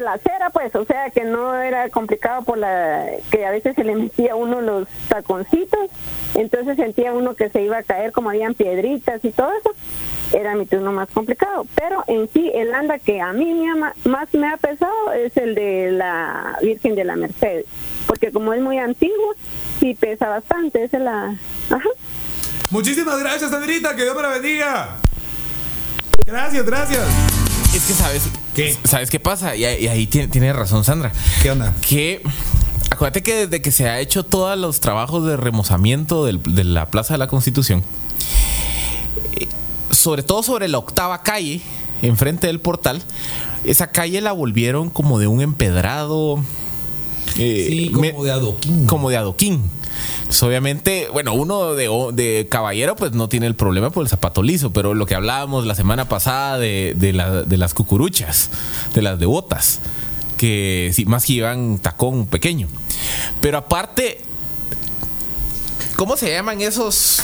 la cera, pues, o sea que no era complicado por la que a veces se le metía uno los taconcitos, entonces sentía uno que se iba a caer como habían piedritas y todo eso. Era mi turno más complicado, pero en sí el anda que a mí me más me ha pesado es el de la Virgen de la Merced, porque como es muy antiguo, sí pesa bastante, esa es la... Ajá. Muchísimas gracias, Sandrita, que Dios me la bendiga. Gracias, gracias. Es que sabes, ¿Qué? ¿Sabes qué pasa? Y, ahí- y ahí tiene, tiene razón Sandra. ¿Qué onda? Que acuérdate que desde que se ha hecho todos los trabajos de remozamiento del- de la Plaza de la Constitución, eh, sobre todo sobre la octava calle, enfrente del portal, esa calle la volvieron como de un empedrado. Eh, Sí, como me- de adoquín. como de adoquín. Entonces, obviamente, bueno, uno de, de caballero pues no tiene el problema por el zapato liso, pero lo que hablábamos la semana pasada de, de la- de las cucuruchas, de las de botas, que sí, más que llevan tacón pequeño. Pero aparte, ¿cómo se llaman esos...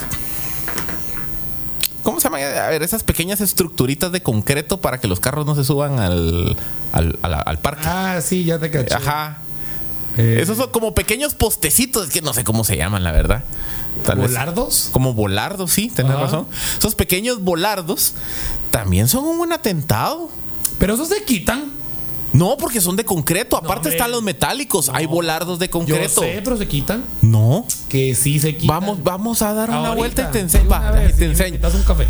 ¿Cómo se llaman? A ver, esas pequeñas estructuritas de concreto para que los carros no se suban al, al, al- al parque. Ah, sí, ya te caché. Ajá. Eh, Esos son como pequeños postecitos, es que no sé cómo se llaman, la verdad. Tal vez- ¿Volardos? Como volardos, sí, tenés Ajá. razón. Esos pequeños volardos también son un buen atentado. Pero esos se quitan. No, porque son de concreto. Aparte están los metálicos. Hay volardos de Yo concreto. sé, pero se quitan. No. Que sí se quitan. Vamos, vamos a dar una vuelta y te enseño. Va, vez, te enseño. un café.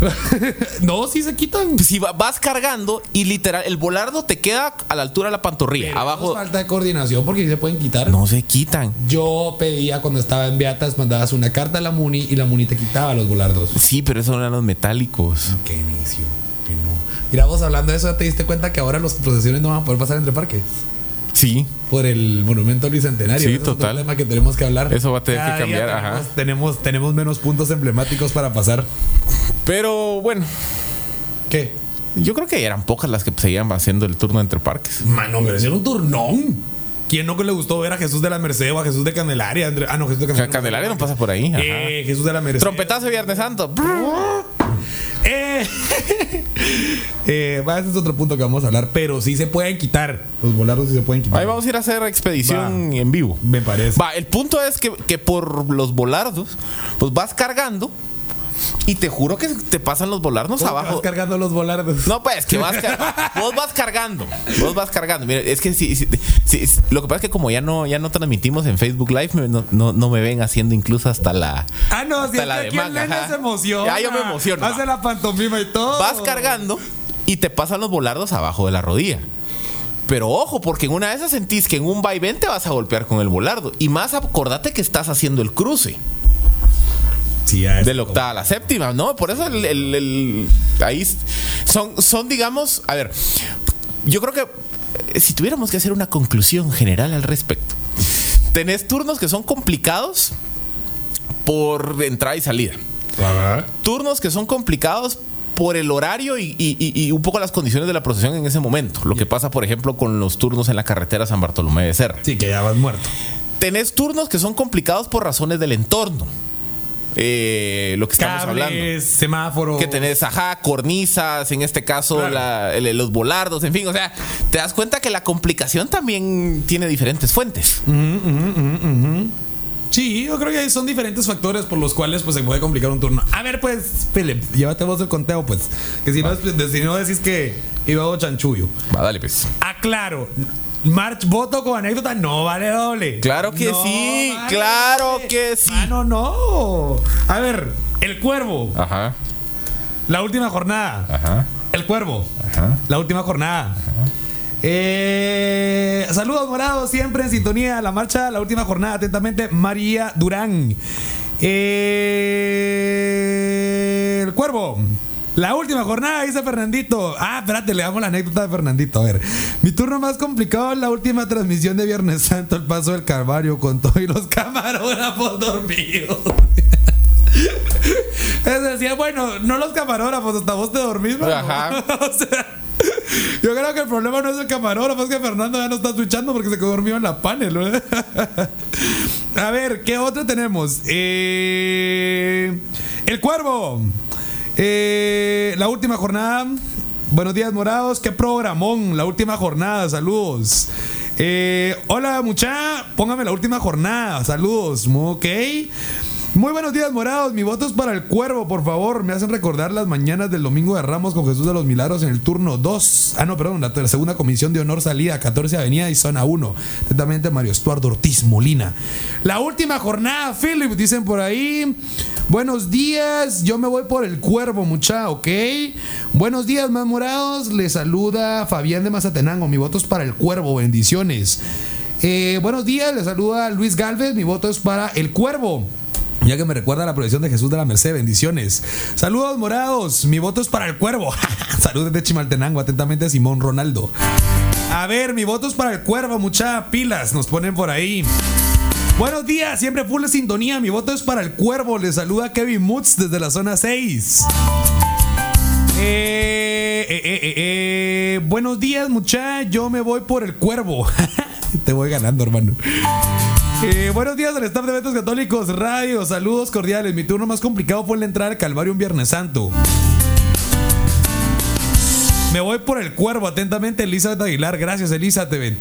no, sí se quitan. Si va- vas cargando y literal, el volardo te queda a la altura de la pantorrilla. Pero Abajo. falta de coordinación porque se pueden quitar. No se quitan. Yo pedía cuando estaba en Beatas, mandabas una carta a la Muni y la Muni te quitaba los volardos. Sí, pero esos eran los metálicos. Qué inicio. Mira, vos hablando de eso, ¿ya te diste cuenta que ahora las procesiones no van a poder pasar entre parques? Sí. Por el monumento al bicentenario. Sí, Ese es otro total. tema que tenemos que hablar. Eso va a tener que Cada cambiar, tenemos, ajá. Tenemos, tenemos menos puntos emblemáticos para pasar. Pero bueno, ¿Qué? yo creo que eran pocas las que seguían haciendo el turno entre parques. Mano, me hicieron un turnón. ¿Quién no que le gustó ver a Jesús de la Merced o a Jesús de Candelaria? Andre- Ah, no, Jesús de Candelaria. Candelaria no pasa por ahí. ajá. Eh, Jesús de la Merced. Trompetazo Viernes Santo. Eh, eh, ese es otro punto que vamos a hablar, pero sí se pueden quitar. Los volardos sí se pueden quitar. Ahí vamos a ir a hacer expedición en vivo. Me parece. Va, el punto es que, que por los volardos, pues vas cargando y te juro que te pasan los volardos ¿Cómo que abajo. Vas cargando los volardos. No, pues, que vas vos vas cargando. Vos vas cargando. Mira, es que sí, lo que pasa es que como ya no, ya no transmitimos en Facebook Live, no, no, no me ven haciendo incluso hasta la. Ah, no, si hasta es la aquí el se emociona. Ya yo me emociono. Hace la pantomima y todo. Vas cargando y te pasan los volardos abajo de la rodilla. Pero ojo, porque en una de esas sentís que en un vaivén te vas a golpear con el volardo. Y más acordate que estás haciendo el cruce. Sí, De la octava a la séptima, ¿no? Por eso el, el- el- ahí son, son, digamos, a ver, yo creo que eh, si tuviéramos que hacer una conclusión general al respecto, tenés turnos que son complicados por entrada y salida. Ajá. Turnos que son complicados por el horario y, y- y- y un poco las condiciones de la procesión en ese momento. Lo que pasa, por ejemplo, con los turnos en la carretera San Bartolomé de Serra. Sí, que ya vas muerto. Tenés turnos que son complicados por razones del entorno. Eh, lo que estamos hablando. Cables, semáforo. Que tenés, ajá, cornisas, en este caso Claro. la- el- los volardos, en fin, o sea, te das cuenta que la complicación también tiene diferentes fuentes. Sí, yo creo que son diferentes factores por los cuales pues se puede complicar un turno. A ver, pues, Philip, llévate vos el conteo, pues. Que si no, es- si no decís que iba chanchullo. Va, dale, pues. Aclaro. March voto con anécdota no vale doble. Claro que sí, claro que sí. Ah, no, no. A ver, el cuervo, Ajá, la última jornada. ajá, El cuervo, ajá. la última jornada. Eh, saludos morados, siempre en sintonía. La marcha, la última jornada, atentamente, María Durán. Eh, el cuervo. La última jornada, dice Fernandito. Ah, espérate, le damos la anécdota de Fernandito. A ver, mi turno más complicado es la última transmisión de Viernes Santo, el paso del Calvario con todo y los camarógrafos dormidos. Es decir, bueno, no los camarógrafos, hasta vos te dormís, mano. Ajá. o sea, yo creo que el problema no es el camarógrafo, es que Fernando ya no está switchando porque se quedó dormido en la panel. ¿no? A ver, ¿qué otro tenemos? Eh, el cuervo. Eh, la última jornada. Buenos días, morados. Qué programón. La última jornada. Saludos. Eh, hola, mucha. Póngame la última jornada. Saludos. Ok. Muy buenos días, morados. Mi voto es para el cuervo, por favor. Me hacen recordar las mañanas del domingo de Ramos con Jesús de los Milagros en el turno 2. Ah, no, perdón, la, segunda comisión de honor salida, 14 Avenida y zona 1. Atentamente, Mario Estuardo Ortiz Molina. La última jornada, Philip, dicen por ahí. Buenos días, yo me voy por el cuervo, mucha, ok. Buenos días, más morados. Le saluda Fabián de Mazatenango. Mi voto es para el cuervo, bendiciones. Eh, buenos días, le saluda Luis Galvez. Mi voto es para el cuervo. Ya que me recuerda la proyección de Jesús de la Merced, bendiciones. Saludos morados, mi voto es para el cuervo. Saludos de Chimaltenango, atentamente Simón Ronaldo. A ver, mi voto es para el cuervo, mucha pilas, nos ponen por ahí. Buenos días, siempre full de sintonía, mi voto es para el cuervo. Le saluda Kevin Mutz desde la zona 6. Eh, eh, eh, eh, eh, buenos días, mucha. Yo me voy por el cuervo. Te voy ganando, hermano. Eh, buenos días al staff de Eventos Católicos Radio. Saludos cordiales. Mi turno más complicado fue la entrada al Calvario un Viernes Santo. Me voy por el cuervo. Atentamente, Elizabeth Aguilar. Gracias, Elizabeth.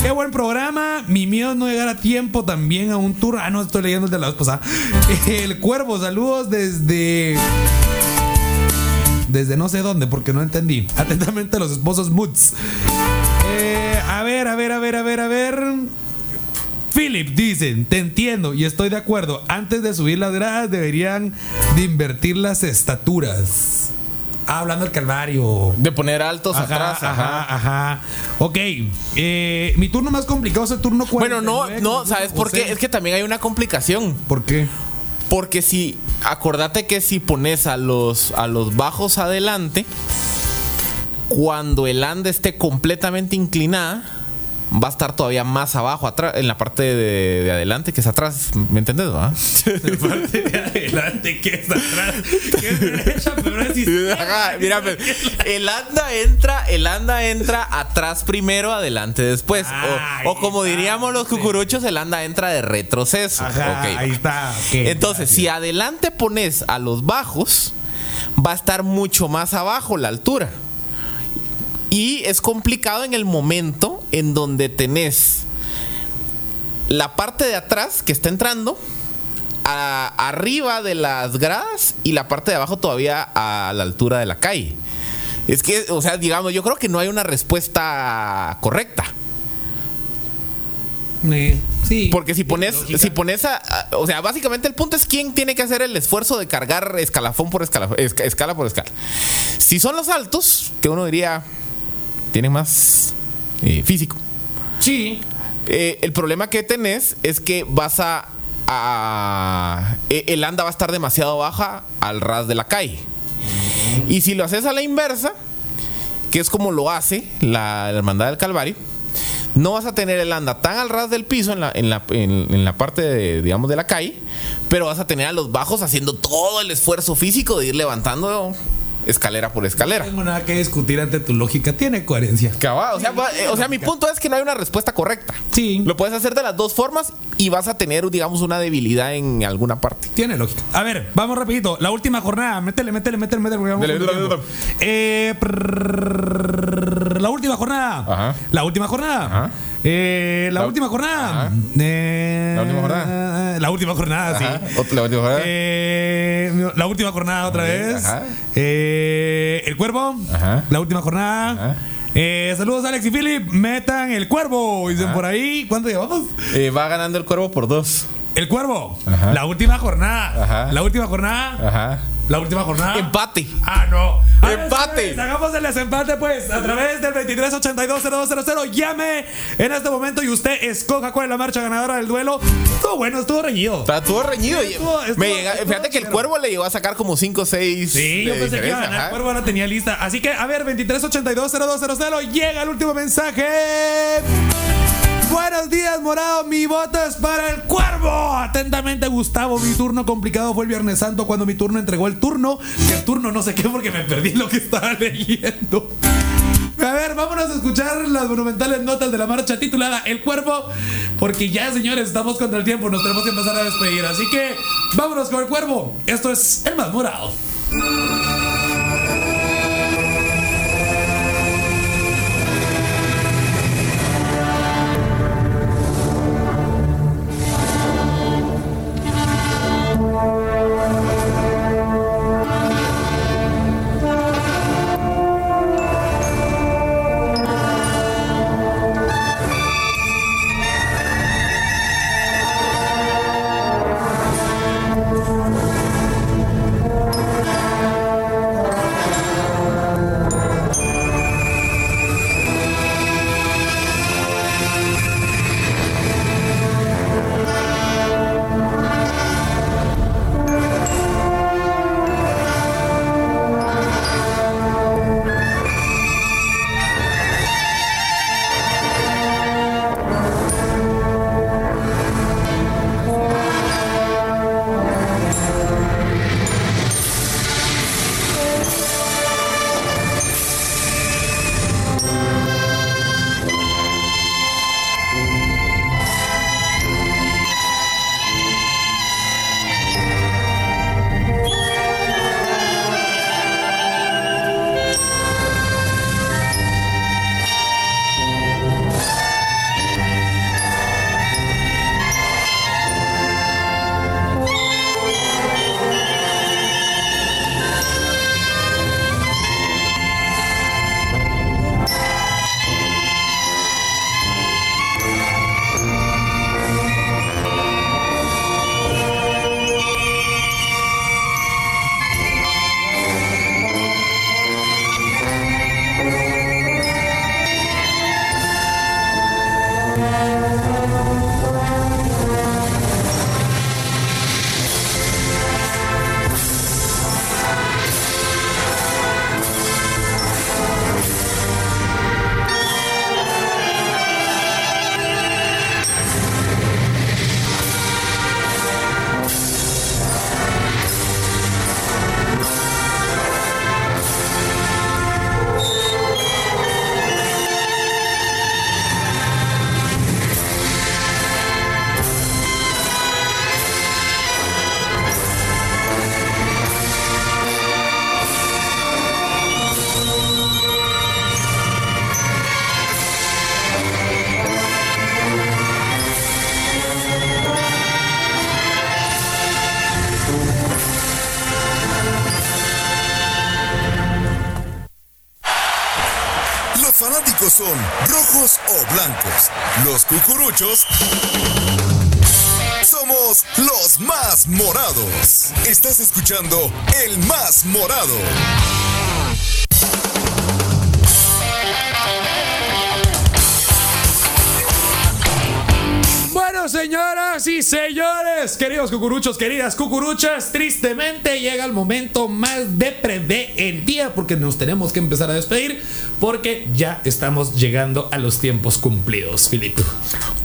Qué buen programa. Mi miedo es no llegar a tiempo también a un tour. Ah, no, estoy leyendo el de la vez pasada. El cuervo, saludos desde. Desde no sé dónde, porque no entendí. Atentamente, los esposos Moods. a ver, a ver, a ver, a ver, a ver. Philip, dicen, te entiendo y estoy de acuerdo. Antes de subir las gradas deberían de invertir las estaturas. Ah, hablando del calvario. De poner altos Ajá, atrás. ajá, Ajá. ajá. Ok, eh, mi turno más complicado es el turno 49. Bueno, no, no, ¿sabes por qué? Es que también hay una complicación. ¿Por qué? Porque si, acordate que si pones a los, a los bajos adelante, cuando el anda esté completamente inclinada, va a estar todavía más abajo, atrás, en la parte de, de adelante, que es atrás. ¿Me entendés, va? La parte de adelante que es atrás, que es derecha, pero es izquierda. Ajá, mira, pues, el anda entra, el anda entra atrás primero, adelante después. O, o como diríamos los cucuruchos, el anda entra de retroceso. Ajá, Ok, ahí está. Entonces, si adelante pones a los bajos, va a estar mucho más abajo la altura. Y es complicado en el momento en donde tenés la parte de atrás que está entrando a- arriba de las gradas y la parte de abajo todavía a la altura de la calle. Es que, o sea, digamos, yo creo que no hay una respuesta correcta. Eh, sí. Porque si pones, si pones a, a- O sea, básicamente el punto es quién tiene que hacer el esfuerzo de cargar escalafón por escalafón, esca- escala por escala. Si son los altos, que uno diría tienen más eh, físico. Sí. Eh, el problema que tenés es que vas a, a- e- El anda va a estar demasiado baja al ras de la calle. Y si lo haces a la inversa, que es como lo hace la, la hermandad del Calvario, no vas a tener el anda tan al ras del piso en la, en la, en- en la parte, de, digamos, de la calle, pero vas a tener a los bajos haciendo todo el esfuerzo físico de ir levantando escalera por No escalera. tengo nada que discutir ante tu lógica. Tiene coherencia. Cabal, o sea, va- eh, o sea, mi punto es que no hay una respuesta correcta. Sí. Lo puedes hacer de las dos formas y vas a tener, digamos, una debilidad en alguna parte. Tiene lógica. A ver, vamos rapidito. La última jornada. Métele, métele, métele, métele. con dale, tiempo. dale. Eh, la última jornada. Ajá. La última jornada. Ajá. Eh, la, La- última jornada. Ajá. Eh, La última jornada. La última jornada, sí. Ajá. La última jornada. Eh, la última jornada otra vez. ajá. Eh, el cuervo. Ajá. La última jornada. Ajá. Eh, saludos Alex y Philip. Metan el cuervo. Dicen por ahí. ¿Cuánto llevamos? Eh, va ganando el cuervo por dos. El cuervo. Ajá. La última jornada. Ajá. La última jornada. Ajá. La última jornada. Empate. Ah, no. A ver, Empate. señores, Hagamos el desempate, pues, a través del 23820200. Llame en este momento y usted escoja cuál es la marcha ganadora del duelo. Estuvo bueno, estuvo reñido. Está reñido. Estuvo- estuvo- Me llega- estuvo fíjate que el cuervo le llegó a sacar como 5 o 6. Sí, yo pensé que iba a ganar. El cuervo la tenía lista. Así que, a ver, 23820200. Llega el último mensaje. Buenos días, morado. Mi voto es para el cuervo. Atentamente, Gustavo. Mi turno complicado fue el Viernes Santo cuando mi turno entregó el turno. Y el turno no sé qué porque me perdí lo que estaba leyendo. A ver, vámonos a escuchar las monumentales notas de la marcha titulada El Cuervo, porque ya, señores, estamos contra el tiempo, nos tenemos que empezar a despedir. Así que vámonos con el Cuervo. Esto es el más morado. Son rojos o blancos. Los cucuruchos somos los más morados. Estás escuchando el más morado. Señoras y señores, queridos cucuruchos, queridas cucuruchas, tristemente llega el momento más depre de el día porque nos tenemos que empezar a despedir porque ya estamos llegando a los tiempos cumplidos, Filipe.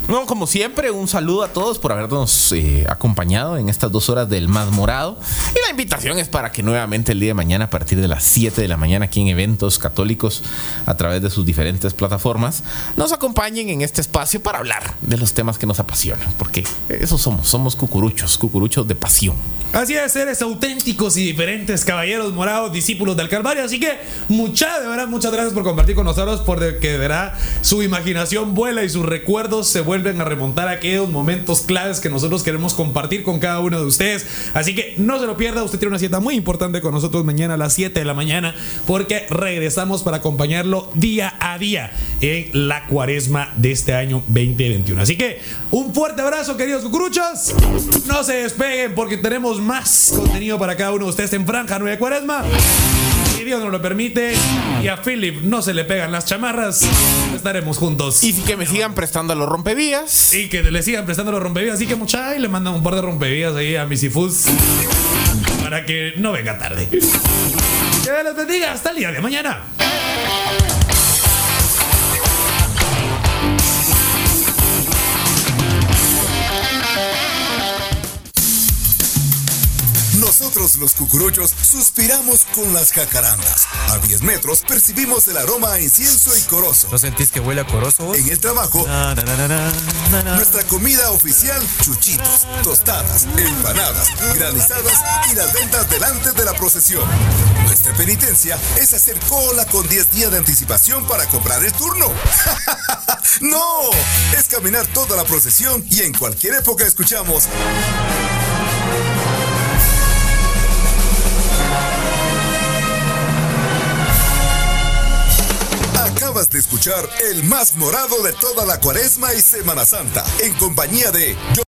No, como siempre, un saludo a todos por habernos eh, acompañado en estas dos horas del Más Morado. Y la invitación es para que nuevamente el día de mañana, a partir de las 7 de la mañana, aquí en eventos católicos, a través de sus diferentes plataformas, nos acompañen en este espacio para hablar de los temas que nos apasionan. Porque eso somos, somos cucuruchos, cucuruchos de pasión. Así es, seres auténticos y diferentes, caballeros morados, discípulos del Calvario. Así que, muchas, de verdad, muchas gracias por compartir con nosotros, porque de verdad su imaginación vuela y sus recuerdos se vuelven a remontar aquellos momentos claves que nosotros queremos compartir con cada uno de ustedes. Así que no se lo pierda, usted tiene una cita muy importante con nosotros mañana a las 7 de la mañana, porque regresamos para acompañarlo día a día en la cuaresma de este año 2021. Así que un fuerte abrazo, queridos cucuruchos. No se despeguen porque tenemos más contenido para cada uno de ustedes en Franja Nueva Cuaresma. Dios nos lo permite y a Philip no se le pegan las chamarras, estaremos juntos. Y que me sigan prestando los rompevías. Y que le sigan prestando los rompevías. Así que mucha y le mandan un par de rompevías ahí a Misifus para que no venga tarde. Que Dios les bendiga. Hasta el día de mañana. Nosotros los cucuruchos suspiramos con las jacarandas. A 10 metros percibimos el aroma a incienso y corozo. ¿No sentís que huele a corozo vos? En el trabajo, Na, na, na, nuestra comida oficial, chuchitos, tostadas, empanadas, granizadas y las ventas delante de la procesión. Nuestra penitencia es hacer cola con 10 días de anticipación para comprar el turno. ¡No! Es caminar toda la procesión y en cualquier época escuchamos De escuchar el más morado de toda la cuaresma y Semana Santa, en compañía de